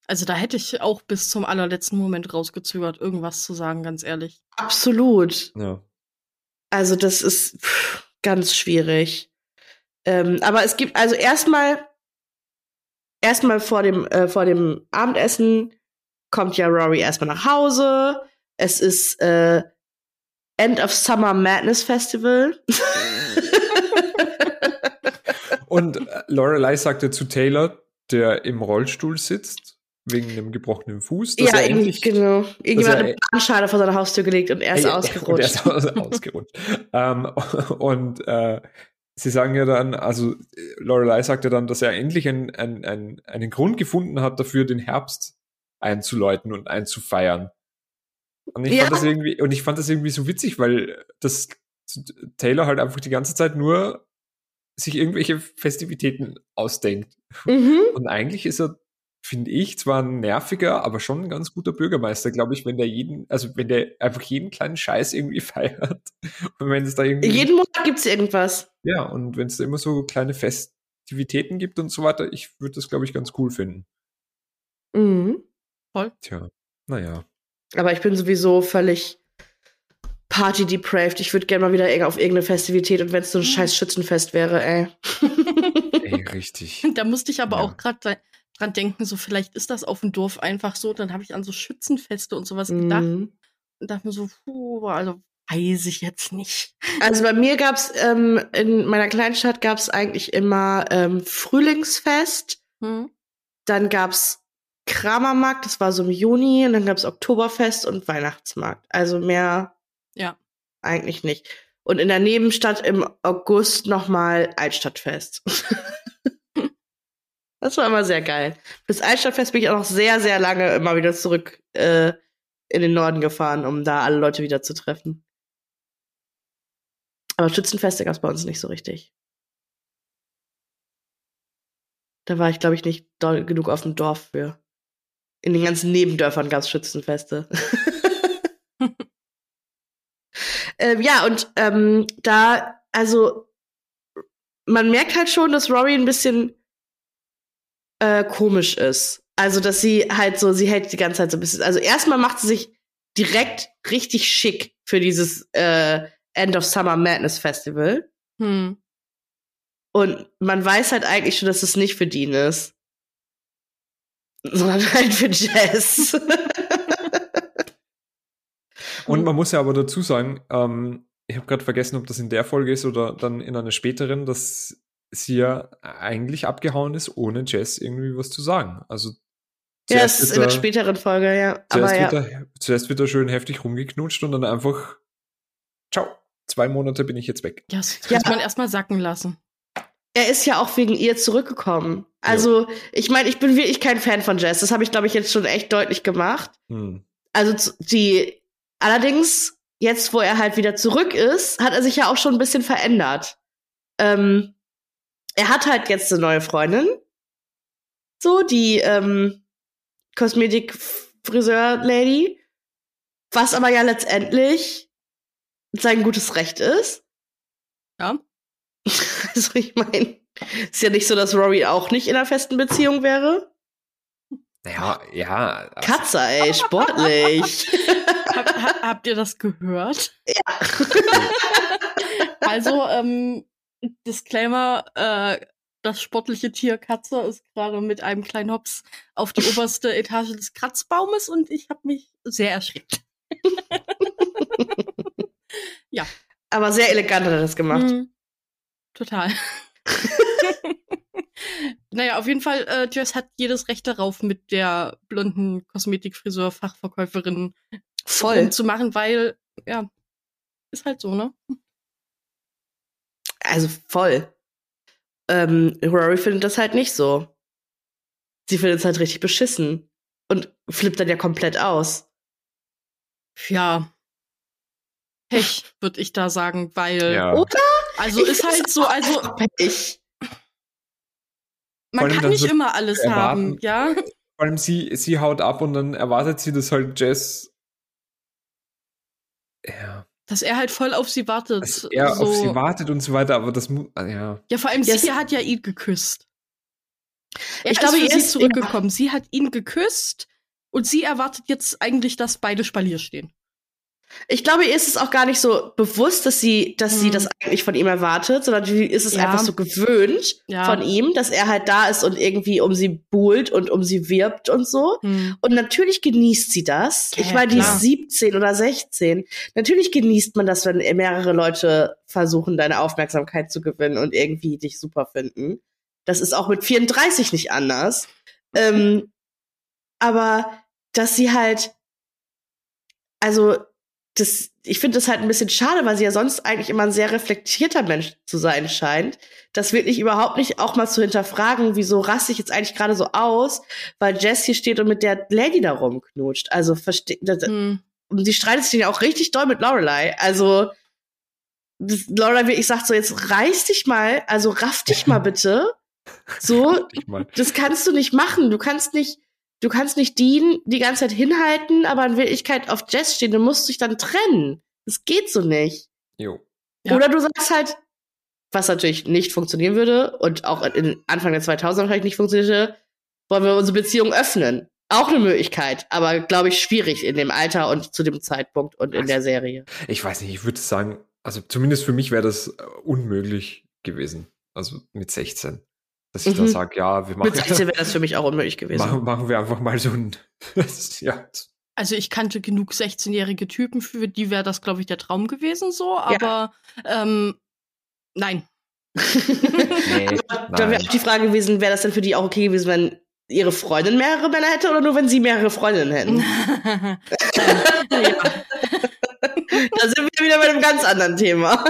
Also da hätte ich auch bis zum allerletzten Moment rausgezögert, irgendwas zu sagen, ganz ehrlich. Absolut. Ja. Also das ist pff, ganz schwierig. Ähm, aber es gibt, also erstmal, erstmal vor dem, äh, vor dem Abendessen kommt ja Rory erstmal nach Hause. Es ist äh, End of Summer Madness Festival. Und äh, Lorelei sagte zu Taylor, der im Rollstuhl sitzt, wegen einem gebrochenen Fuß, ja, irgendwie, endlich genau. Irgendjemand hat eine Bahnschale vor seiner Haustür gelegt und er ist Ey, ausgerutscht. Und er ist aus, ausgerutscht. ähm, und äh, sie sagen ja dann, also äh, Lorelei sagt ja dann, dass er endlich ein, ein, ein, einen Grund gefunden hat, dafür den Herbst einzuläuten und einzufeiern. Und ich Ja. fand das irgendwie, und ich fand das irgendwie so witzig, weil das Taylor halt einfach die ganze Zeit nur sich irgendwelche Festivitäten ausdenkt. mhm. Und eigentlich ist er, finde ich, zwar ein nerviger, aber schon ein ganz guter Bürgermeister, glaube ich, wenn der jeden, also wenn der einfach jeden kleinen Scheiß irgendwie feiert. Und wenn es da irgendwie. Jeden Monat gibt's irgendwas. ja, und wenn es da immer so kleine Festivitäten gibt und so weiter, ich würde das, glaube ich, ganz cool finden. Mhm. Tja, naja. Aber ich bin sowieso völlig party-depraved. Ich würde gerne mal wieder auf irgendeine Festivität und wenn es so ein Mhm. scheiß Schützenfest wäre, ey. Ey, richtig. Da musste ich aber Ja. auch gerade dran denken, so vielleicht ist das auf dem Dorf einfach so. Dann habe ich an so Schützenfeste und sowas gedacht Mhm. und dachte mir so, puh, also weiß ich jetzt nicht. Also bei mir gab's ähm, in meiner Kleinstadt gab's eigentlich immer ähm, Frühlingsfest, Hm? dann gab's Kramermarkt, das war so im Juni, und dann gab's Oktoberfest und Weihnachtsmarkt. Also mehr Ja. eigentlich nicht. Und in der Nebenstadt im August nochmal Altstadtfest. das war immer sehr geil. Bis Altstadtfest bin ich auch noch sehr, sehr lange immer wieder zurück äh, in den Norden gefahren, um da alle Leute wieder zu treffen. Aber Schützenfeste gab's bei uns nicht so richtig. Da war ich, glaube ich, nicht doll genug auf dem Dorf für. In den ganzen Nebendörfern gab's Schützenfeste. ähm, ja, und ähm, da, also, man merkt halt schon, dass Rory ein bisschen äh, komisch ist. Also, dass sie halt so, sie hält die ganze Zeit so ein bisschen. Also, erstmal macht sie sich direkt richtig schick für dieses äh, End of Summer Madness Festival. Hm. Und man weiß halt eigentlich schon, dass es nicht für Dean ist. Sondern halt für Jess. Und man muss ja aber dazu sagen, ähm, ich habe gerade vergessen, ob das in der Folge ist oder dann in einer späteren, dass sie ja eigentlich abgehauen ist, ohne Jess irgendwie was zu sagen. Also ja, zuerst es ist wird in der er- späteren Folge, ja. Aber Zuerst, ja. wird er, zuerst wird er schön heftig rumgeknutscht und dann einfach, ciao, zwei Monate bin ich jetzt weg. Ja, das Ja. muss man erstmal sacken lassen. Er ist ja auch wegen ihr zurückgekommen. Also, ich meine, ich bin wirklich kein Fan von Jess. Das habe ich, glaube ich, jetzt schon echt deutlich gemacht. Hm. Also, die, allerdings jetzt, wo er halt wieder zurück ist, hat er sich ja auch schon ein bisschen verändert. Ähm, er hat halt jetzt eine neue Freundin. So, die ähm, Kosmetik-Friseur-Lady. Was aber ja letztendlich sein gutes Recht ist. Ja. Also ich meine, ist ja nicht so, dass Rory auch nicht in einer festen Beziehung wäre. Ja, ja. Also Katze, ey, sportlich. Hab, hab, habt ihr das gehört? Ja. also, ähm, Disclaimer, äh, das sportliche Tier Katze ist gerade mit einem kleinen Hops auf die oberste Etage des Kratzbaumes und ich habe mich sehr erschreckt. ja. Aber sehr elegant hat er das gemacht. Mhm. Total. naja, auf jeden Fall, äh, Jess hat jedes Recht darauf, mit der blonden Kosmetikfriseur-Fachverkäuferin voll zu machen, weil, ja, ist halt so, ne? Also voll. Ähm, Rory findet das halt nicht so. Sie findet es halt richtig beschissen und flippt dann ja komplett aus. Ja. Pech, würde ich da sagen, weil. Ja. Oder? Also ist halt so, also. Pech. Man kann nicht so immer alles erwarten. haben, ja. Vor allem sie, sie haut ab und dann erwartet sie, dass halt Jess. Ja. Dass er halt voll auf sie wartet. Dass er so. auf sie wartet und so weiter, aber das muss. Ah, ja. Ja, vor allem yes. sie hat ja ihn geküsst. Er ich glaube, er ist zurückgekommen. Sie hat ihn geküsst und sie erwartet jetzt eigentlich, dass beide Spalier stehen. Ich glaube, ihr ist es auch gar nicht so bewusst, dass sie, dass hm. sie das eigentlich von ihm erwartet, sondern sie ist es ja. einfach so gewöhnt ja. von ihm, dass er halt da ist und irgendwie um sie buhlt und um sie wirbt und so. Hm. Und natürlich genießt sie das. Ja, ich meine, die ist 17 oder 16. Natürlich genießt man das, wenn mehrere Leute versuchen, deine Aufmerksamkeit zu gewinnen und irgendwie dich super finden. Das ist auch mit 34 nicht anders. ähm, aber dass sie halt, also das, ich finde das halt ein bisschen schade, weil sie ja sonst eigentlich immer ein sehr reflektierter Mensch zu sein scheint. Das wirklich überhaupt nicht auch mal zu hinterfragen, wieso raste ich jetzt eigentlich gerade so aus, weil Jess hier steht und mit der Lady da rumknutscht. Also versteht, hm. und sie streitet sich ja auch richtig doll mit Lorelei. Also, das, Lorelei wirklich sagt so, jetzt reiß dich mal, also raff dich mal bitte. So, das kannst du nicht machen. Du kannst nicht, du kannst nicht Dean die ganze Zeit hinhalten, aber in Wirklichkeit auf Jess stehen. Du musst dich dann trennen. Das geht so nicht. Jo. Ja. Oder du sagst halt, was natürlich nicht funktionieren würde und auch in Anfang der 2000er vielleicht nicht funktionierte, wollen wir unsere Beziehung öffnen. Auch eine Möglichkeit, aber glaube ich schwierig in dem Alter und zu dem Zeitpunkt und in der Serie. Ich weiß nicht, ich würde sagen, also zumindest für mich wäre das äh, unmöglich gewesen. Also mit 16 dass ich mhm. da sage, ja, wir machen. Mit 16 wäre das für mich auch unmöglich gewesen. Machen, machen wir einfach mal so ein. ja. Also ich kannte genug 16-jährige Typen, für die wäre das, glaube ich, der Traum gewesen so, aber ja. ähm, nein. nee, Dann wäre auch die Frage gewesen, wäre das denn für die auch okay gewesen, wenn ihre Freundin mehrere Männer hätte oder nur wenn sie mehrere Freundinnen hätten? ja. Da sind wir wieder bei einem ganz anderen Thema.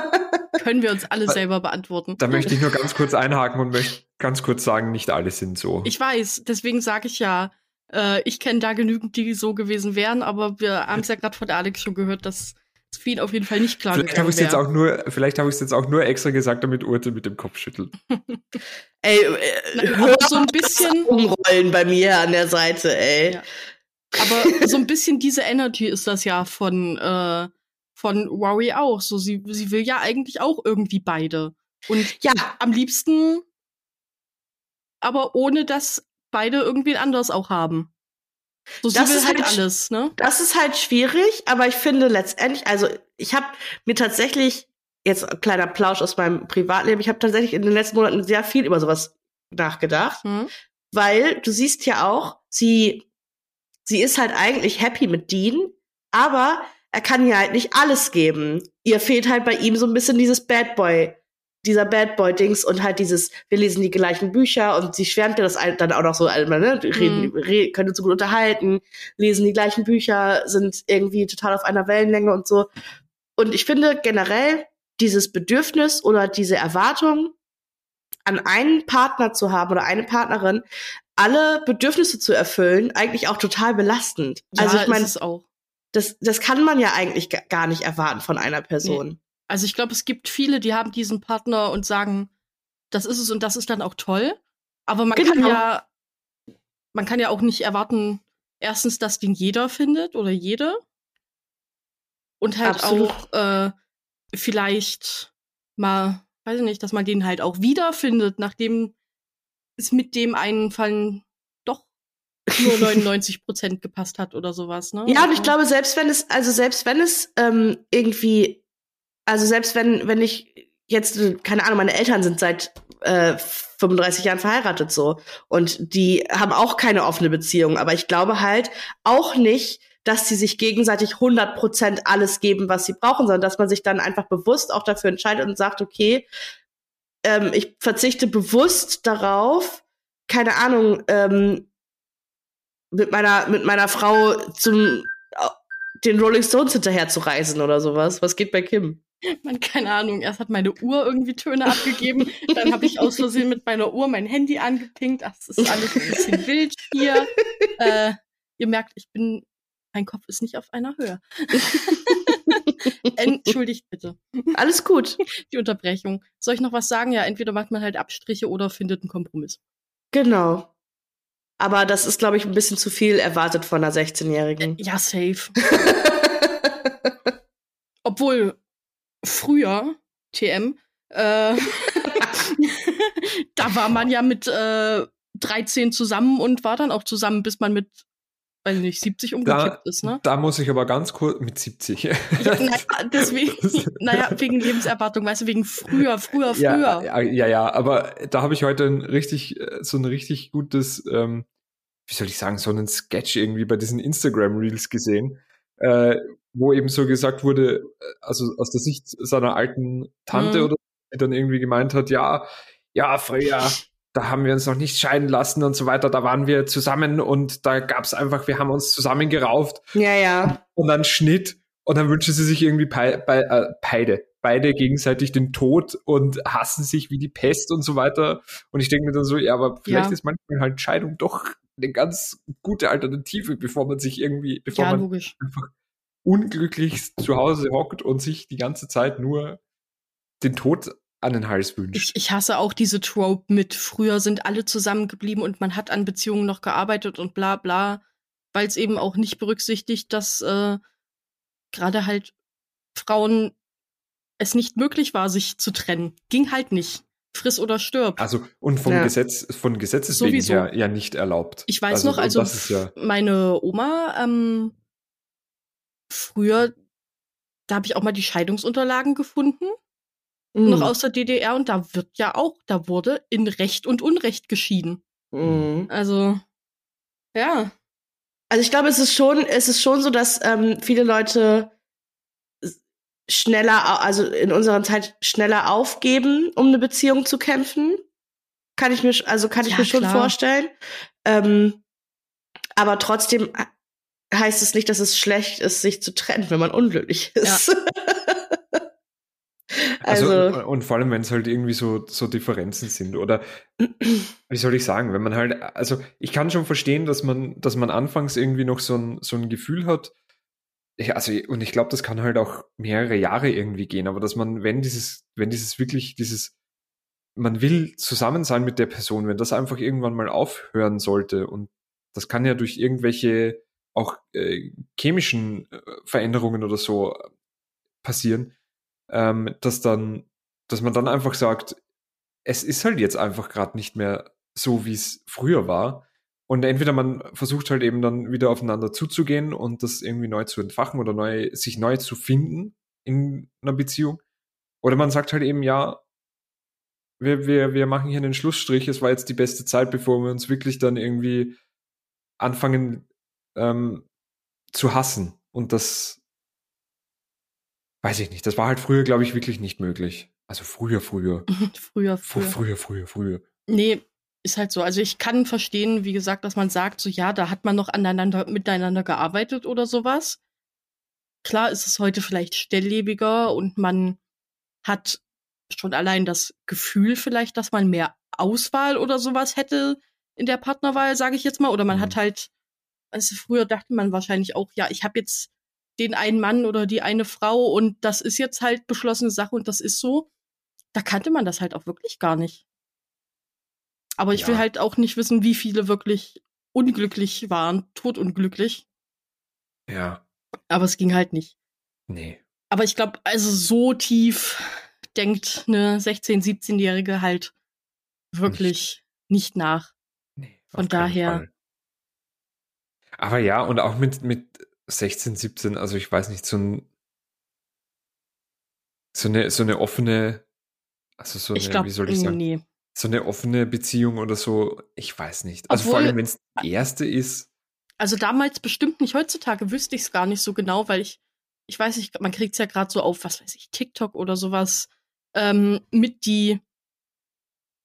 Können wir uns alle selber beantworten. Da möchte ich nur ganz kurz einhaken und möchte ganz kurz sagen, nicht alle sind so. Ich weiß, deswegen sage ich ja, äh, ich kenne da genügend, die so gewesen wären, aber wir haben es ja gerade von Alex schon gehört, dass es viel auf jeden Fall nicht klar Vielleicht habe ich jetzt auch nur, vielleicht habe ich es jetzt auch nur extra gesagt, damit Urte mit dem Kopf schüttelt. ey, äh, hör so ein bisschen umrollen bei mir an der Seite, ey. Ja. Aber so ein bisschen diese Energy ist das ja von äh, von Rory auch. So sie sie will ja eigentlich auch irgendwie beide. Und ja, am liebsten aber ohne dass beide irgendwie anders auch haben. So, das ist halt, halt alles, ne? Das ist halt schwierig, aber ich finde letztendlich, also ich habe mir tatsächlich jetzt ein kleiner Plausch aus meinem Privatleben, ich habe tatsächlich in den letzten Monaten sehr viel über sowas nachgedacht, mhm. weil du siehst ja auch, sie sie ist halt eigentlich happy mit Dean, aber er kann ihr halt nicht alles geben. Ihr fehlt halt bei ihm so ein bisschen dieses Bad Boy dieser Bad Boy-Dings und halt dieses, wir lesen die gleichen Bücher und sie schwärmt ja das dann auch noch so, einmal, ne, reden, mhm. reden, können uns so gut unterhalten, lesen die gleichen Bücher, sind irgendwie total auf einer Wellenlänge und so. Und ich finde generell dieses Bedürfnis oder diese Erwartung, an einen Partner zu haben oder eine Partnerin, alle Bedürfnisse zu erfüllen, eigentlich auch total belastend. Ja, also ich meine, auch das, das kann man ja eigentlich gar nicht erwarten von einer Person. Nee. Also ich glaube, es gibt viele, die haben diesen Partner und sagen, das ist es und das ist dann auch toll. Aber man genau. kann ja, man kann ja auch nicht erwarten, erstens, dass den jeder findet oder jede. Und halt Absolut. auch äh, vielleicht mal, weiß ich nicht, dass man den halt auch wiederfindet, nachdem es mit dem einen Fall doch nur 99 Prozent gepasst hat oder sowas, ne? Ja, und ich glaube, selbst wenn es, also selbst wenn es ähm, irgendwie, also selbst wenn, wenn ich jetzt, keine Ahnung, meine Eltern sind seit äh, 35 Jahren verheiratet so und die haben auch keine offene Beziehung, aber ich glaube halt auch nicht, dass sie sich gegenseitig 100 Prozent alles geben, was sie brauchen, sondern dass man sich dann einfach bewusst auch dafür entscheidet und sagt, okay, ähm, ich verzichte bewusst darauf, keine Ahnung, ähm, mit meiner mit meiner Frau zum den Rolling Stones hinterher zu reisen oder sowas. Was geht bei Kim? Man, keine Ahnung, erst hat meine Uhr irgendwie Töne abgegeben, dann habe ich aus Versehen mit meiner Uhr mein Handy angepinkt. Ach, das ist alles ein bisschen wild hier. Äh, ihr merkt, ich bin, mein Kopf ist nicht auf einer Höhe. Entschuldigt bitte. Alles gut. Die Unterbrechung. Soll ich noch was sagen? Ja, entweder macht man halt Abstriche oder findet einen Kompromiss. Genau. Aber das ist, glaube ich, ein bisschen zu viel erwartet von einer 16-Jährigen. Ja, safe. Obwohl, früher, TM, äh, da war man ja mit äh, 13 zusammen und war dann auch zusammen, bis man mit weiß nicht, 70 umgekippt da, ist, ne? Da muss ich aber ganz kurz mit 70. Ja, naja, deswegen, naja, wegen Lebenserwartung, weißt du, wegen früher, früher, früher. Ja, ja, ja, aber da habe ich heute ein richtig, äh, so ein richtig gutes, ähm, wie soll ich sagen, so einen Sketch irgendwie bei diesen Instagram-Reels gesehen, äh, wo eben so gesagt wurde, äh, also aus der Sicht seiner alten Tante mhm. oder die dann irgendwie gemeint hat, ja, ja, früher, da haben wir uns noch nicht scheiden lassen und so weiter, da waren wir zusammen und da gab's einfach, wir haben uns zusammengerauft. Ja, ja. Und dann Schnitt und dann wünschen sie sich irgendwie bei, bei, äh, beide, beide gegenseitig den Tod und hassen sich wie die Pest und so weiter. Und ich denke mir dann so, ja, aber vielleicht ja. ist manchmal halt Scheidung doch eine ganz gute Alternative, bevor man sich irgendwie, bevor ja, man logisch. einfach unglücklich zu Hause hockt und sich die ganze Zeit nur den Tod an den Hals wünscht. Ich, ich hasse auch diese Trope mit früher sind alle zusammengeblieben und man hat an Beziehungen noch gearbeitet und bla bla, weil es eben auch nicht berücksichtigt, dass äh, gerade halt Frauen es nicht möglich war, sich zu trennen. Ging halt nicht. Friss oder stirb. Also und vom ja. Gesetz, von Gesetzes wegen her ja nicht erlaubt. Ich weiß also, noch, also ja meine Oma ähm, früher, da habe ich auch mal die Scheidungsunterlagen gefunden mhm. noch aus der DDR und da wird ja auch, da wurde in Recht und Unrecht geschieden. Mhm. Also, ja. Also ich glaube, es ist schon, es ist schon so, dass ähm, viele Leute schneller, also in unserer Zeit schneller aufgeben, um eine Beziehung zu kämpfen. Kann ich mir, also kann ich ja, mir schon klar. vorstellen. Ähm, aber trotzdem heißt es nicht, dass es schlecht ist, sich zu trennen, wenn man unglücklich ist. Ja. Also, also und vor allem, wenn es halt irgendwie so, so Differenzen sind oder wie soll ich sagen, wenn man halt, also ich kann schon verstehen, dass man, dass man anfangs irgendwie noch so ein, so ein Gefühl hat, ja, also und ich glaube, das kann halt auch mehrere Jahre irgendwie gehen, aber dass man, wenn dieses, wenn dieses wirklich, dieses, man will zusammen sein mit der Person, wenn das einfach irgendwann mal aufhören sollte und das kann ja durch irgendwelche auch äh, chemischen äh, Veränderungen oder so passieren, ähm, dass dann, dass man dann einfach sagt, es ist halt jetzt einfach gerade nicht mehr so, wie es früher war. Und entweder man versucht halt eben dann wieder aufeinander zuzugehen und das irgendwie neu zu entfachen oder neu, sich neu zu finden in einer Beziehung. Oder man sagt halt eben, ja, wir, wir, wir machen hier einen Schlussstrich, es war jetzt die beste Zeit, bevor wir uns wirklich dann irgendwie anfangen ähm, zu hassen. Und das Weiß ich nicht. Das war halt früher, glaube ich, wirklich nicht möglich. Also früher, früher. früher, früher. Früher, früher, früher. Nee, ist halt so. Also ich kann verstehen, wie gesagt, dass man sagt, so ja, da hat man noch aneinander, miteinander gearbeitet oder sowas. Klar ist es heute vielleicht stelllebiger und man hat schon allein das Gefühl vielleicht, dass man mehr Auswahl oder sowas hätte in der Partnerwahl, sage ich jetzt mal. Oder man mhm. hat halt, also früher dachte man wahrscheinlich auch, ja, ich habe jetzt den einen Mann oder die eine Frau und das ist jetzt halt beschlossene Sache und das ist so. Da kannte man das halt auch wirklich gar nicht. Aber ich ja. will halt auch nicht wissen, wie viele wirklich unglücklich waren, totunglücklich. Ja. Aber es ging halt nicht. Nee. Aber ich glaube, also so tief denkt eine 16-, 17-Jährige halt wirklich nicht, nicht nach. Nee, Von daher. Fall. Aber ja, und auch mit, mit 16, 17, also ich weiß nicht, so ein so eine, so eine offene, also so eine, glaub, wie soll ich sagen, nee. so eine offene Beziehung oder so, ich weiß nicht. Also Obwohl, vor allem, wenn es die erste ist. Also damals bestimmt nicht, heutzutage wüsste ich es gar nicht so genau, weil ich, ich weiß nicht, man kriegt es ja gerade so auf, was weiß ich, TikTok oder sowas, ähm, mit die,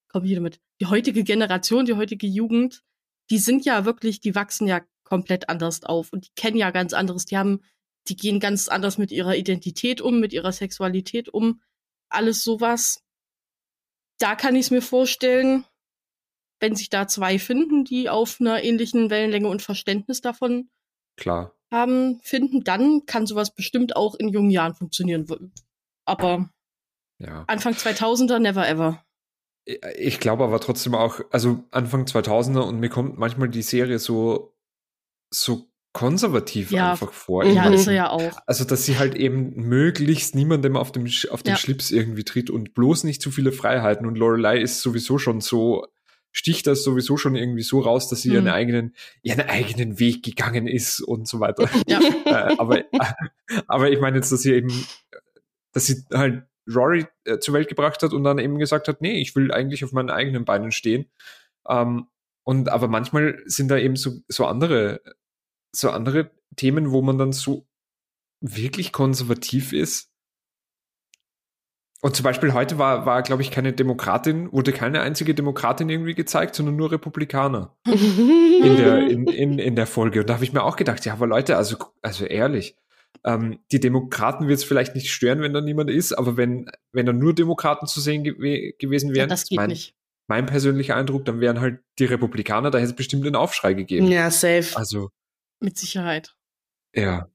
komm hier damit, die heutige Generation, die heutige Jugend, die sind ja wirklich, die wachsen ja komplett anders auf und die kennen ja ganz anderes, die haben, die gehen ganz anders mit ihrer Identität um, mit ihrer Sexualität um, alles sowas. Da kann ich es mir vorstellen, wenn sich da zwei finden, die auf einer ähnlichen Wellenlänge und Verständnis davon Klar. haben, finden, dann kann sowas bestimmt auch in jungen Jahren funktionieren. Aber ja. Anfang 2000er, never ever. Ich glaube aber trotzdem auch, also Anfang 2000er und mir kommt manchmal die Serie so, so konservativ ja. einfach vor. Ja, ist er ja auch. Also, dass sie halt eben möglichst niemandem auf, dem, auf den ja. Schlips irgendwie tritt und bloß nicht zu viele Freiheiten. Und Lorelei ist sowieso schon so, sticht das sowieso schon irgendwie so raus, dass sie hm. ihren eigenen, ihren eigenen Weg gegangen ist und so weiter. Ja. Äh, aber, aber ich meine jetzt, dass sie eben, dass sie halt Rory äh, zur Welt gebracht hat und dann eben gesagt hat, nee, ich will eigentlich auf meinen eigenen Beinen stehen. Ähm, und aber manchmal sind da eben so, so andere, so andere Themen, wo man dann so wirklich konservativ ist. Und zum Beispiel heute war, war glaube ich, keine Demokratin, wurde keine einzige Demokratin irgendwie gezeigt, sondern nur Republikaner in, der, in, in, in der Folge. Und da habe ich mir auch gedacht, ja, aber Leute, also, also ehrlich, ähm, die Demokraten wird es vielleicht nicht stören, wenn da niemand ist, aber wenn, wenn da nur Demokraten zu sehen ge gewesen wären, ja, das geht mein, nicht. mein persönlicher Eindruck, dann wären halt die Republikaner, da hätte es bestimmt einen Aufschrei gegeben. Ja, safe. Also. Mit Sicherheit. Ja.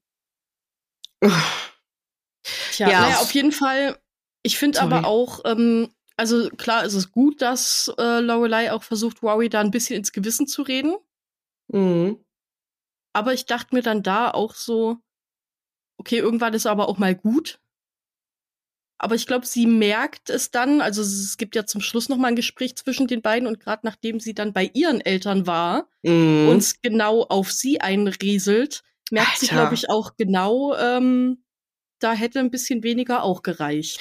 Tja, ja, naja, auf jeden Fall. Ich finde aber auch, ähm, also klar, es ist gut, dass äh, Lorelei auch versucht, Rory da ein bisschen ins Gewissen zu reden. Mhm. Aber ich dachte mir dann da auch so, okay, irgendwann ist aber auch mal gut. Aber ich glaube, sie merkt es dann, also es gibt ja zum Schluss noch mal ein Gespräch zwischen den beiden und gerade nachdem sie dann bei ihren Eltern war mm. und genau auf sie einrieselt, merkt Alter. sie, glaube ich, auch genau, ähm, da hätte ein bisschen weniger auch gereicht.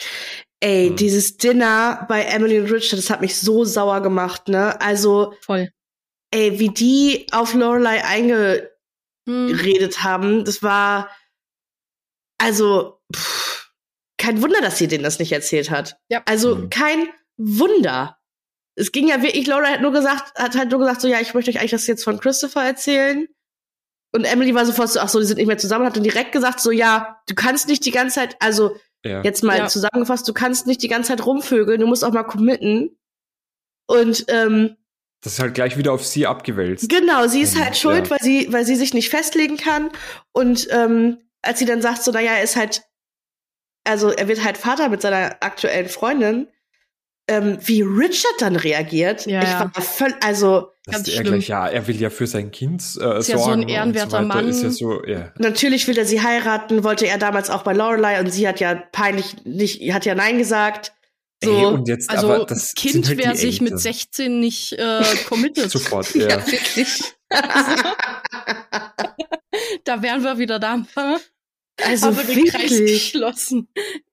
Ey, mhm. dieses Dinner bei Emily und Richard, das hat mich so sauer gemacht, ne? Also. Voll. Ey, wie die auf Lorelei eingeredet hm. haben, das war also, pff, kein Wunder, dass sie denen das nicht erzählt hat. Ja. Also, mhm. kein Wunder. Es ging ja wirklich, Laura hat nur gesagt, hat halt nur gesagt, so, ja, ich möchte euch eigentlich das jetzt von Christopher erzählen. Und Emily war sofort so, ach so, die sind nicht mehr zusammen, hat dann direkt gesagt, so, ja, du kannst nicht die ganze Zeit, also, ja. jetzt mal ja. zusammengefasst, du kannst nicht die ganze Zeit rumvögeln, du musst auch mal committen. Und, ähm, das ist halt gleich wieder auf sie abgewälzt. Genau, sie ist halt schuld, ja. weil sie, weil sie sich nicht festlegen kann. Und ähm, als sie dann sagt, so, naja, er ist halt, also er wird halt Vater mit seiner aktuellen Freundin, ähm, wie Richard dann reagiert, ja, ich war voll, also das ganz er schlimm. Gleich, ja, er will ja für sein Kind äh, ist sorgen. Ja so ein ehrenwerter so Mann. Ist ja so, yeah. Natürlich will er sie heiraten, wollte er damals auch bei Lorelei und sie hat ja peinlich nicht, hat ja nein gesagt. So, Ey, und jetzt, also aber das Kind, halt wer sich mit 16 nicht äh, committed. Sofort, ja. ja wirklich. da wären wir wieder da. Also Aber wirklich. geschlossen.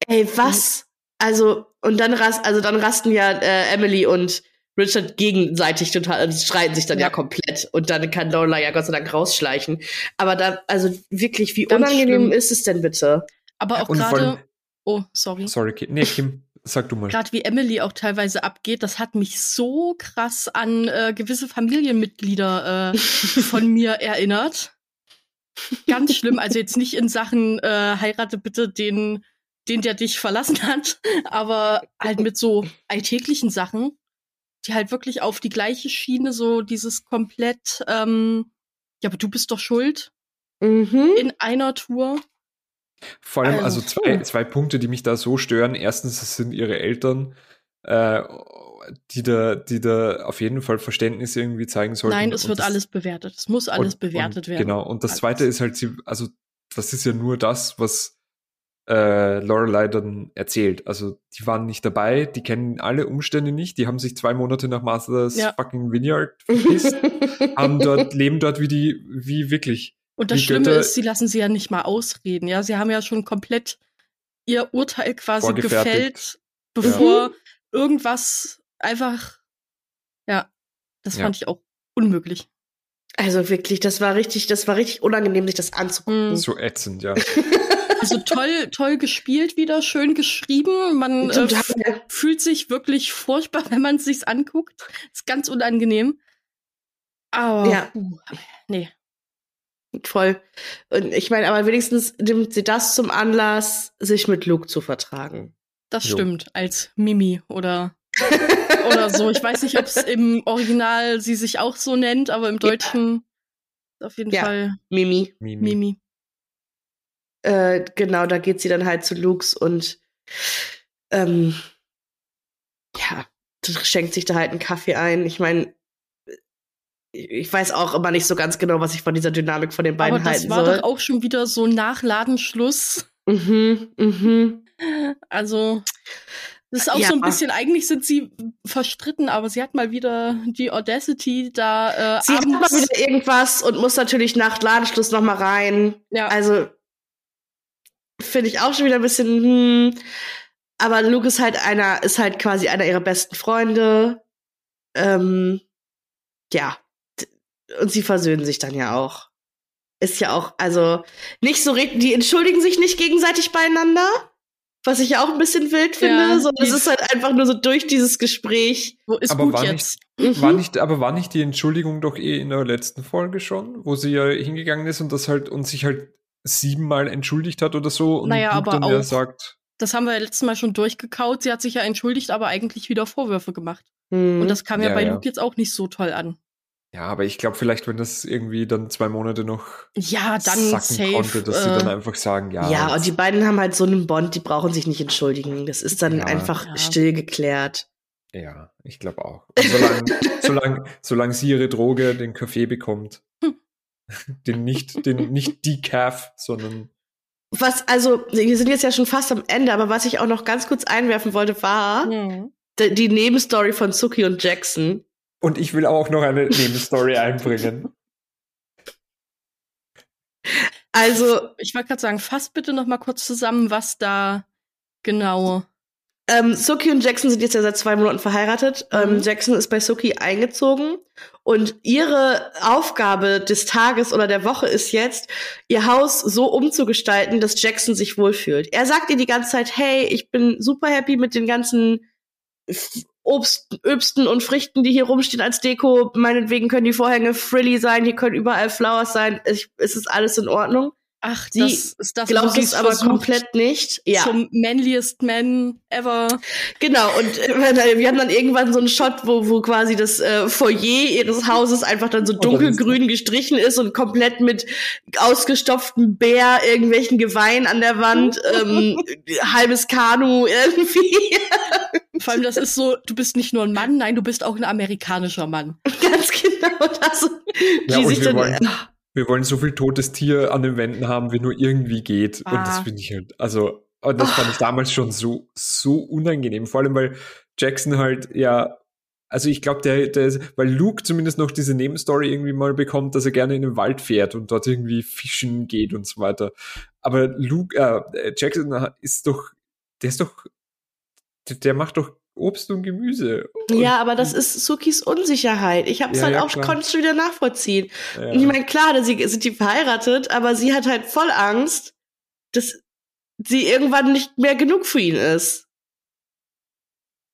Ey, was? Also, und dann rast, also dann rasten ja äh, Emily und Richard gegenseitig total, also streiten sich dann ja. ja komplett. Und dann kann Lorelai ja Gott sei Dank rausschleichen. Aber da, also wirklich, wie Ganz unangenehm schlimm. ist es denn bitte? Aber auch gerade. Oh, sorry. Sorry, Kim. Nee, Kim, sag du mal. Gerade wie Emily auch teilweise abgeht, das hat mich so krass an äh, gewisse Familienmitglieder äh, von mir erinnert. Ganz schlimm. Also jetzt nicht in Sachen äh, heirate bitte den, den der dich verlassen hat, aber halt mit so alltäglichen Sachen, die halt wirklich auf die gleiche Schiene so dieses komplett, ähm, ja, aber du bist doch schuld mhm. in einer Tour. Vor allem, also, also zwei, zwei Punkte, die mich da so stören. Erstens, es sind ihre Eltern, äh, die da, die da auf jeden Fall Verständnis irgendwie zeigen sollten. Nein, es wird das, alles bewertet. Es muss alles und, bewertet und, werden. Genau. Und das alles. zweite ist halt, sie, also, das ist ja nur das, was äh, Lorelei dann erzählt. Also die waren nicht dabei, die kennen alle Umstände nicht, die haben sich zwei Monate nach Masters ja. fucking Vineyard verpisst, haben dort, leben dort wie die, wie wirklich. Und das Schlimme Götter ist, sie lassen sie ja nicht mal ausreden, ja. Sie haben ja schon komplett ihr Urteil quasi gefällt, bevor ja. irgendwas einfach, ja, das ja. fand ich auch unmöglich. Also wirklich, das war richtig, das war richtig unangenehm, sich das anzugucken. Mhm. So ätzend, ja. Also toll, toll gespielt wieder, schön geschrieben. Man äh, fühlt sich wirklich furchtbar, wenn man es sich anguckt. Ist ganz unangenehm. Aber ja. Uh, nee. Voll. Und ich meine, aber wenigstens nimmt sie das zum Anlass, sich mit Luke zu vertragen. Das jo. stimmt, als Mimi oder oder so. Ich weiß nicht, ob es im Original sie sich auch so nennt, aber im Deutschen ja. auf jeden ja. Fall Mimi. Mimi. Mimi. Äh, genau, da geht sie dann halt zu Lux und ähm, ja, schenkt sich da halt einen Kaffee ein. Ich meine, ich weiß auch immer nicht so ganz genau, was ich von dieser Dynamik von den beiden Aber halten soll. das war doch auch schon wieder so nach Ladenschluss. Mhm, mhm. Also, das ist auch ja. so ein bisschen, eigentlich sind sie verstritten, aber sie hat mal wieder die Audacity da äh, Sie abends hat mal wieder irgendwas und muss natürlich nach Ladenschluss noch mal rein. Ja. Also, finde ich auch schon wieder ein bisschen, hm. Aber Luke ist halt einer, ist halt quasi einer ihrer besten Freunde. Ähm, ja. Und sie versöhnen sich dann ja auch. Ist ja auch, also, nicht so, die entschuldigen sich nicht gegenseitig beieinander. Was ich ja auch ein bisschen wild finde. Ja, so, es ist halt einfach nur so durch dieses Gespräch. Wo ist aber gut war jetzt? Nicht, mhm. war nicht, aber war nicht die Entschuldigung doch eh in der letzten Folge schon, wo sie ja hingegangen ist und das halt und sich halt siebenmal entschuldigt hat oder so und naja, aber dann auch, sagt. Das haben wir ja letztes Mal schon durchgekaut. Sie hat sich ja entschuldigt, aber eigentlich wieder Vorwürfe gemacht. Mhm. Und das kam ja, ja bei ja. Luke jetzt auch nicht so toll an. Ja, aber ich glaube vielleicht, wenn das irgendwie dann zwei Monate noch ja, dann sacken safe, konnte, dass äh, sie dann einfach sagen, ja. Ja, und die beiden haben halt so einen Bond, die brauchen sich nicht entschuldigen. Das ist dann ja, einfach ja. still geklärt. Ja, ich glaube auch. solange, solange, solange sie ihre Droge, den Kaffee bekommt, den nicht, den nicht Decaf, sondern was, also, wir sind jetzt ja schon fast am Ende, aber was ich auch noch ganz kurz einwerfen wollte, war mhm. die, die Nebenstory von Suki und Jackson. Und ich will auch noch eine Nebenstory einbringen. Also, ich wollte gerade sagen, fass bitte noch mal kurz zusammen, was da genau ähm, Suki und Jackson sind jetzt ja seit zwei Monaten verheiratet. Mhm. Ähm, Jackson ist bei Suki eingezogen und ihre Aufgabe des Tages oder der Woche ist jetzt, ihr Haus so umzugestalten, dass Jackson sich wohlfühlt. Er sagt ihr die ganze Zeit, hey, ich bin super happy mit den ganzen Obst, Öbsten und Früchten, die hier rumstehen als Deko. Meinetwegen können die Vorhänge frilly sein, hier können überall Flowers sein. Es, es ist alles in Ordnung. Ach, sie das ist das, glaubt es aber komplett nicht. Ja. Zum manliest man ever. Genau, und äh, wir haben dann irgendwann so einen Shot, wo, wo quasi das äh, Foyer ihres Hauses einfach dann so dunkelgrün gestrichen ist und komplett mit ausgestopftem Bär, irgendwelchen Geweihen an der Wand, ähm, halbes Kanu irgendwie. Vor allem, das ist so, du bist nicht nur ein Mann, nein, du bist auch ein amerikanischer Mann. Ganz genau das. Ja, sich dann, wollen, wir wollen so viel totes Tier an den Wänden haben, wie nur irgendwie geht. Ah. Und das ah. finde ich halt, also, und das oh. fand ich damals schon so, so unangenehm. Vor allem, weil Jackson halt, ja, also ich glaube, der, der, weil Luke zumindest noch diese Nebenstory irgendwie mal bekommt, dass er gerne in den Wald fährt und dort irgendwie fischen geht und so weiter. Aber Luke, äh, Jackson ist doch, der ist doch, der, der macht doch Obst und Gemüse. Und ja, aber das ist Sukis Unsicherheit. Ich habe es ja, halt ja, auch, konntest du wieder nachvollziehen. Ja. Und ich meine, klar, sie sind die verheiratet, aber sie hat halt voll Angst, dass sie irgendwann nicht mehr genug für ihn ist.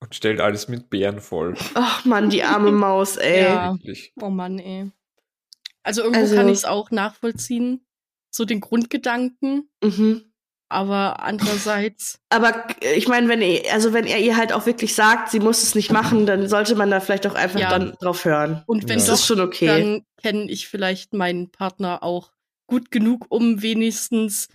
Und stellt alles mit Bären voll. Ach man, die arme Maus, ey. Ja. Oh Mann, ey. Also irgendwo also, kann ich es auch nachvollziehen. So den Grundgedanken. Mhm. Aber andererseits. Aber ich meine, wenn er, also wenn er ihr halt auch wirklich sagt, sie muss es nicht machen, dann sollte man da vielleicht auch einfach ja. dann drauf hören. Und wenn ja. das ist schon okay. Dann kenne ich vielleicht meinen Partner auch gut genug, um wenigstens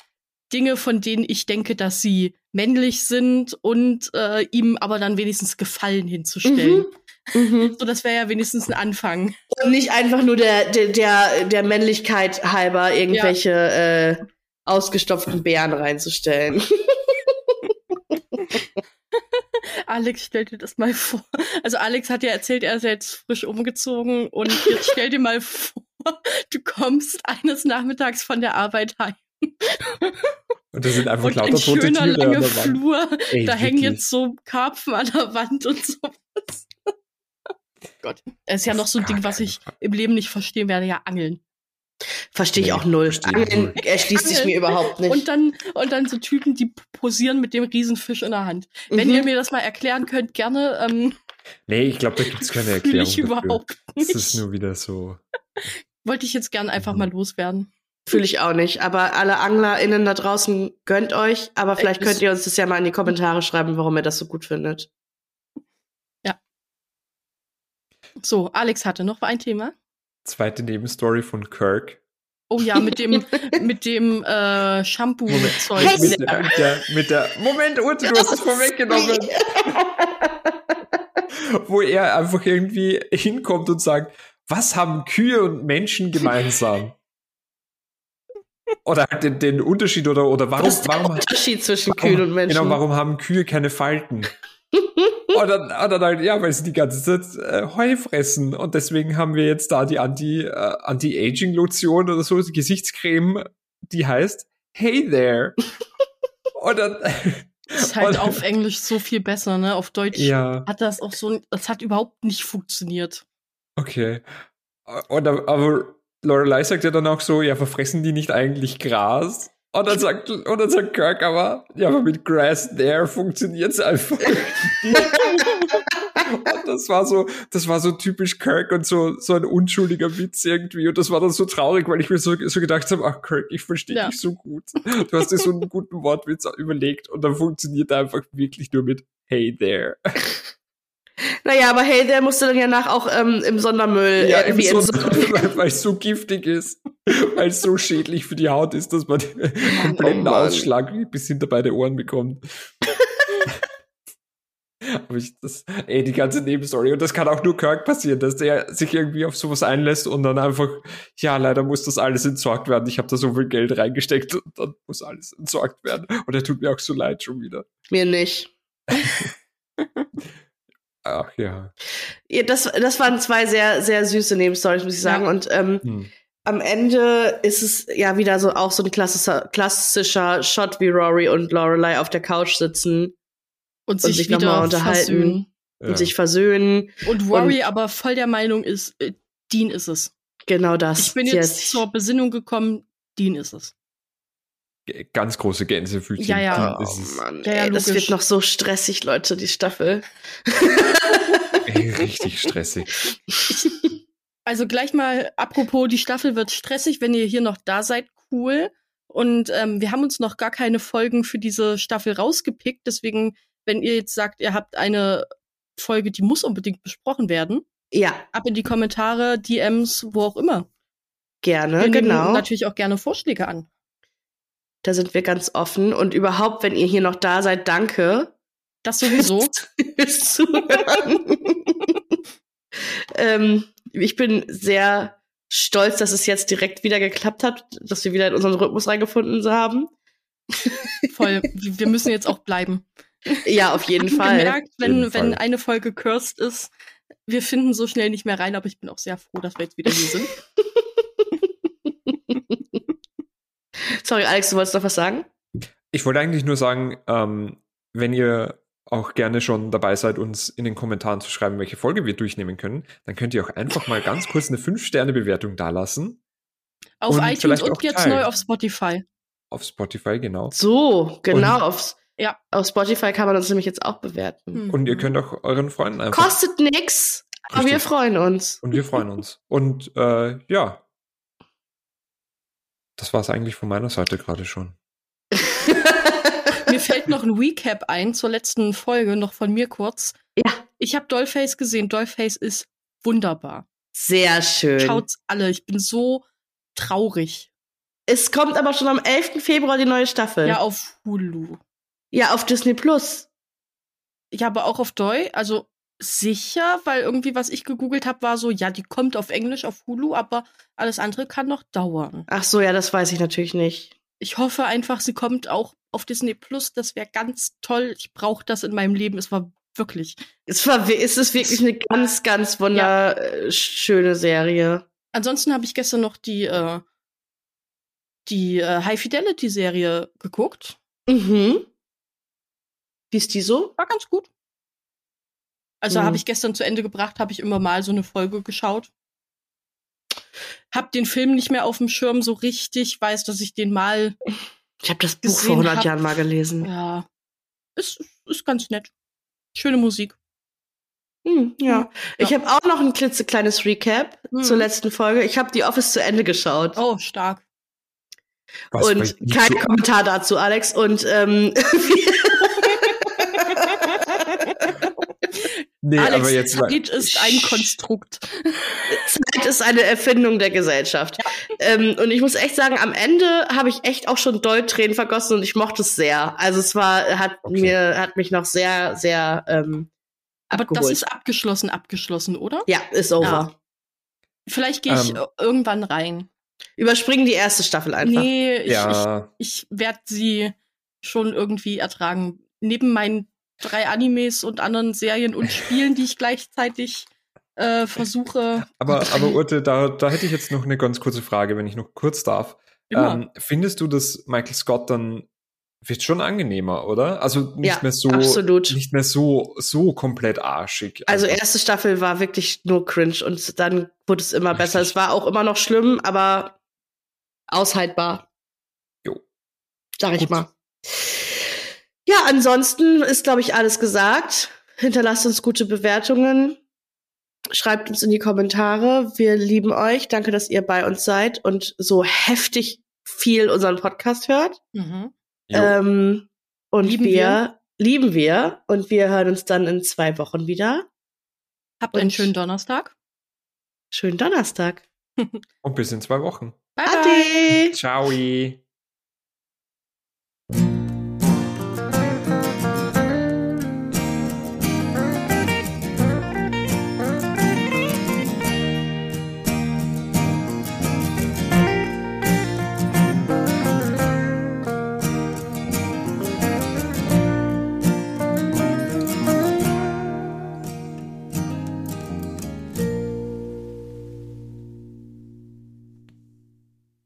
Dinge, von denen ich denke, dass sie männlich sind und äh, ihm aber dann wenigstens Gefallen hinzustellen. Mhm. Mhm. So, das wäre ja wenigstens ein Anfang. Und nicht einfach nur der, der, der, der Männlichkeit halber irgendwelche ja. äh, ausgestopften Bären reinzustellen. Alex, stell dir das mal vor. Also Alex hat ja erzählt, er ist jetzt frisch umgezogen und jetzt stell dir mal vor, du kommst eines Nachmittags von der Arbeit heim. Und da sind einfach und lauter tote schöner, Tiere lange Flur. Ey, da wirklich? hängen jetzt so Karpfen an der Wand und sowas. Gott. Es ist ja noch so ein Ding, was ich im Leben nicht verstehen werde, ja, Angeln. Verstehe ich nee, auch null. Angeln erschließt sich mir überhaupt nicht. Und dann, und dann so Typen, die posieren mit dem Riesenfisch in der Hand. Mhm. Wenn ihr mir das mal erklären könnt, gerne. Ähm, nee, ich glaube, da gibt es keine Erklärung. Ich dafür. überhaupt nicht. Das ist nur wieder so. Wollte ich jetzt gerne einfach mhm. mal loswerden. Fühle ich auch nicht. Aber alle AnglerInnen da draußen gönnt euch. Aber vielleicht könnt ihr uns das ja mal in die Kommentare schreiben, warum ihr das so gut findet. Ja. So, Alex hatte noch ein Thema. Zweite Nebenstory von Kirk. Oh ja, mit dem, mit dem äh, Shampoo-Zeug. Mit, der, mit, der, mit der Moment, Ute, du hast es vorweggenommen. Wo er einfach irgendwie hinkommt und sagt, was haben Kühe und Menschen gemeinsam? Oder halt den, den Unterschied oder, oder warum, warum Unterschied zwischen warum, Kühen und Menschen? Genau, warum haben Kühe keine Falten? und, dann, und dann halt, ja, weil sie die ganze Zeit äh, Heu fressen. Und deswegen haben wir jetzt da die Anti, äh, Anti-Aging-Lotion oder so, die Gesichtscreme, die heißt Hey there. und dann. Das ist halt und, auf Englisch so viel besser, ne? Auf Deutsch ja. hat das auch so, das hat überhaupt nicht funktioniert. Okay. Und, aber Lorelei sagt ja dann auch so, ja, verfressen die nicht eigentlich Gras? Und dann sagt, und dann sagt Kirk aber, ja, aber mit Grass there funktioniert's einfach. und das war so, das war so typisch Kirk und so, so ein unschuldiger Witz irgendwie. Und das war dann so traurig, weil ich mir so, so gedacht habe, ach Kirk, ich verstehe ja. dich so gut. Du hast dir so einen guten Wortwitz überlegt und dann funktioniert er einfach wirklich nur mit Hey there. Naja, aber hey, der musste dann ja nach auch ähm, im Sondermüll ja, irgendwie im Sondermüll, weil es so giftig ist, weil es so schädlich für die Haut ist, dass man den kompletten oh Ausschlag bis hinter beide Ohren bekommt. Aber ich, das, ey, die ganze Nebenstory. Und das kann auch nur Kirk passieren, dass der sich irgendwie auf sowas einlässt und dann einfach, ja, leider muss das alles entsorgt werden. Ich habe da so viel Geld reingesteckt und dann muss alles entsorgt werden. Und er tut mir auch so leid schon wieder. Mir nicht. Ach ja. ja. das, das waren zwei sehr, sehr süße Nebenstories, muss ich sagen. Ja. Und ähm, hm. am Ende ist es ja wieder so auch so ein klassischer, klassischer Shot wie Rory und Lorelei auf der Couch sitzen und, und sich, sich nochmal unterhalten versöhnen. und ja. sich versöhnen. Und Rory und, aber voll der Meinung ist, äh, Dean ist es. Genau das. Ich bin jetzt yes. zur Besinnung gekommen, Dean ist es ganz große Gänsefüßchen. Ja, ja. Oh, Mann, ja, ey, das wird noch so stressig, Leute, die Staffel. ey, richtig stressig. Also gleich mal, apropos, die Staffel wird stressig, wenn ihr hier noch da seid, cool. Und ähm, wir haben uns noch gar keine Folgen für diese Staffel rausgepickt. Deswegen, wenn ihr jetzt sagt, ihr habt eine Folge, die muss unbedingt besprochen werden. Ja. Ab in die Kommentare, DMs, wo auch immer. Gerne, wir genau. natürlich auch gerne Vorschläge an. Da sind wir ganz offen. Und überhaupt, wenn ihr hier noch da seid, danke. Das sowieso. Fürs Zuhören. ähm, ich bin sehr stolz, dass es jetzt direkt wieder geklappt hat, dass wir wieder in unseren Rhythmus reingefunden haben. Voll. Wir müssen jetzt auch bleiben. Ja, auf jeden Fall. gemerkt, wenn, jeden wenn Fall. eine Folge cursed ist, wir finden so schnell nicht mehr rein, aber ich bin auch sehr froh, dass wir jetzt wieder hier sind. Sorry, Alex, du wolltest noch was sagen? Ich wollte eigentlich nur sagen, ähm, wenn ihr auch gerne schon dabei seid, uns in den Kommentaren zu schreiben, welche Folge wir durchnehmen können, dann könnt ihr auch einfach mal ganz kurz eine 5-Sterne-Bewertung dalassen. Auf und iTunes und jetzt teilen. neu auf Spotify. Auf Spotify, genau. So, genau. Aufs, ja. Auf Spotify kann man uns nämlich jetzt auch bewerten. Mhm. Und ihr könnt auch euren Freunden einfach. Kostet nix, aber wir freuen uns. Und wir freuen uns. Und äh, ja, das war es eigentlich von meiner Seite gerade schon. mir fällt noch ein Recap ein zur letzten Folge, noch von mir kurz. Ja. Ich habe Dollface gesehen. Dollface ist wunderbar. Sehr schön. Schaut's alle. Ich bin so traurig. Es kommt aber schon am 11. Februar die neue Staffel. Ja, auf Hulu. Ja, auf Disney Plus. Ja, aber auch auf Doi. Also sicher, weil irgendwie, was ich gegoogelt habe, war so, ja, die kommt auf Englisch auf Hulu, aber alles andere kann noch dauern. Ach so, ja, das weiß ich natürlich nicht. Ich hoffe einfach, sie kommt auch auf Disney Plus. Das wäre ganz toll. Ich brauche das in meinem Leben. Es war wirklich. Es war, es ist wirklich eine ganz, ganz wunderschöne ja. Serie. Ansonsten habe ich gestern noch die, äh, die äh, High Fidelity Serie geguckt. Mhm. Wie ist die so? War ganz gut. Also mhm. habe ich gestern zu Ende gebracht, habe ich immer mal so eine Folge geschaut. Hab den Film nicht mehr auf dem Schirm so richtig, weiß, dass ich den mal. Ich habe das Buch vor 100 hab. Jahren mal gelesen. Ja. Ist, ist ganz nett. Schöne Musik. Hm, ja. ja. Ich habe auch noch ein klitzekleines Recap hm. zur letzten Folge. Ich habe die Office zu Ende geschaut. Oh, stark. Was, und kein Kommentar dazu, Alex. Und ähm, Nee, Alex, aber jetzt Zeit ist ein Konstrukt. Zeit ist eine Erfindung der Gesellschaft. Ja. Ähm, und ich muss echt sagen, am Ende habe ich echt auch schon doll Tränen vergossen und ich mochte es sehr. Also es war, hat okay. mir, hat mich noch sehr, sehr ähm, Aber abgeholt. das ist abgeschlossen, abgeschlossen, oder? Ja, ist over. Ja. Vielleicht gehe ich ähm, irgendwann rein. Überspringen die erste Staffel einfach. Nee, ich, ja. ich, ich werde sie schon irgendwie ertragen. Neben meinen drei Animes und anderen Serien und Spielen, die ich gleichzeitig äh, versuche. Aber, aber Urte, da, da hätte ich jetzt noch eine ganz kurze Frage, wenn ich noch kurz darf. Ähm, findest du, dass Michael Scott dann wird schon angenehmer, oder? Also nicht ja, mehr so, absolut. nicht mehr so, so komplett arschig. Also erste Staffel war wirklich nur cringe und dann wurde es immer besser. Es war auch immer noch schlimm, aber aushaltbar. Jo. Sag ich Gut. mal. Ja, ansonsten ist, glaube ich, alles gesagt. Hinterlasst uns gute Bewertungen. Schreibt uns in die Kommentare. Wir lieben euch. Danke, dass ihr bei uns seid und so heftig viel unseren Podcast hört. Mhm. Ähm, und lieben wir, wir, lieben wir. Und wir hören uns dann in zwei Wochen wieder. Habt und einen schönen Donnerstag. Schönen Donnerstag. und bis in zwei Wochen. Bye, bye. Ciao.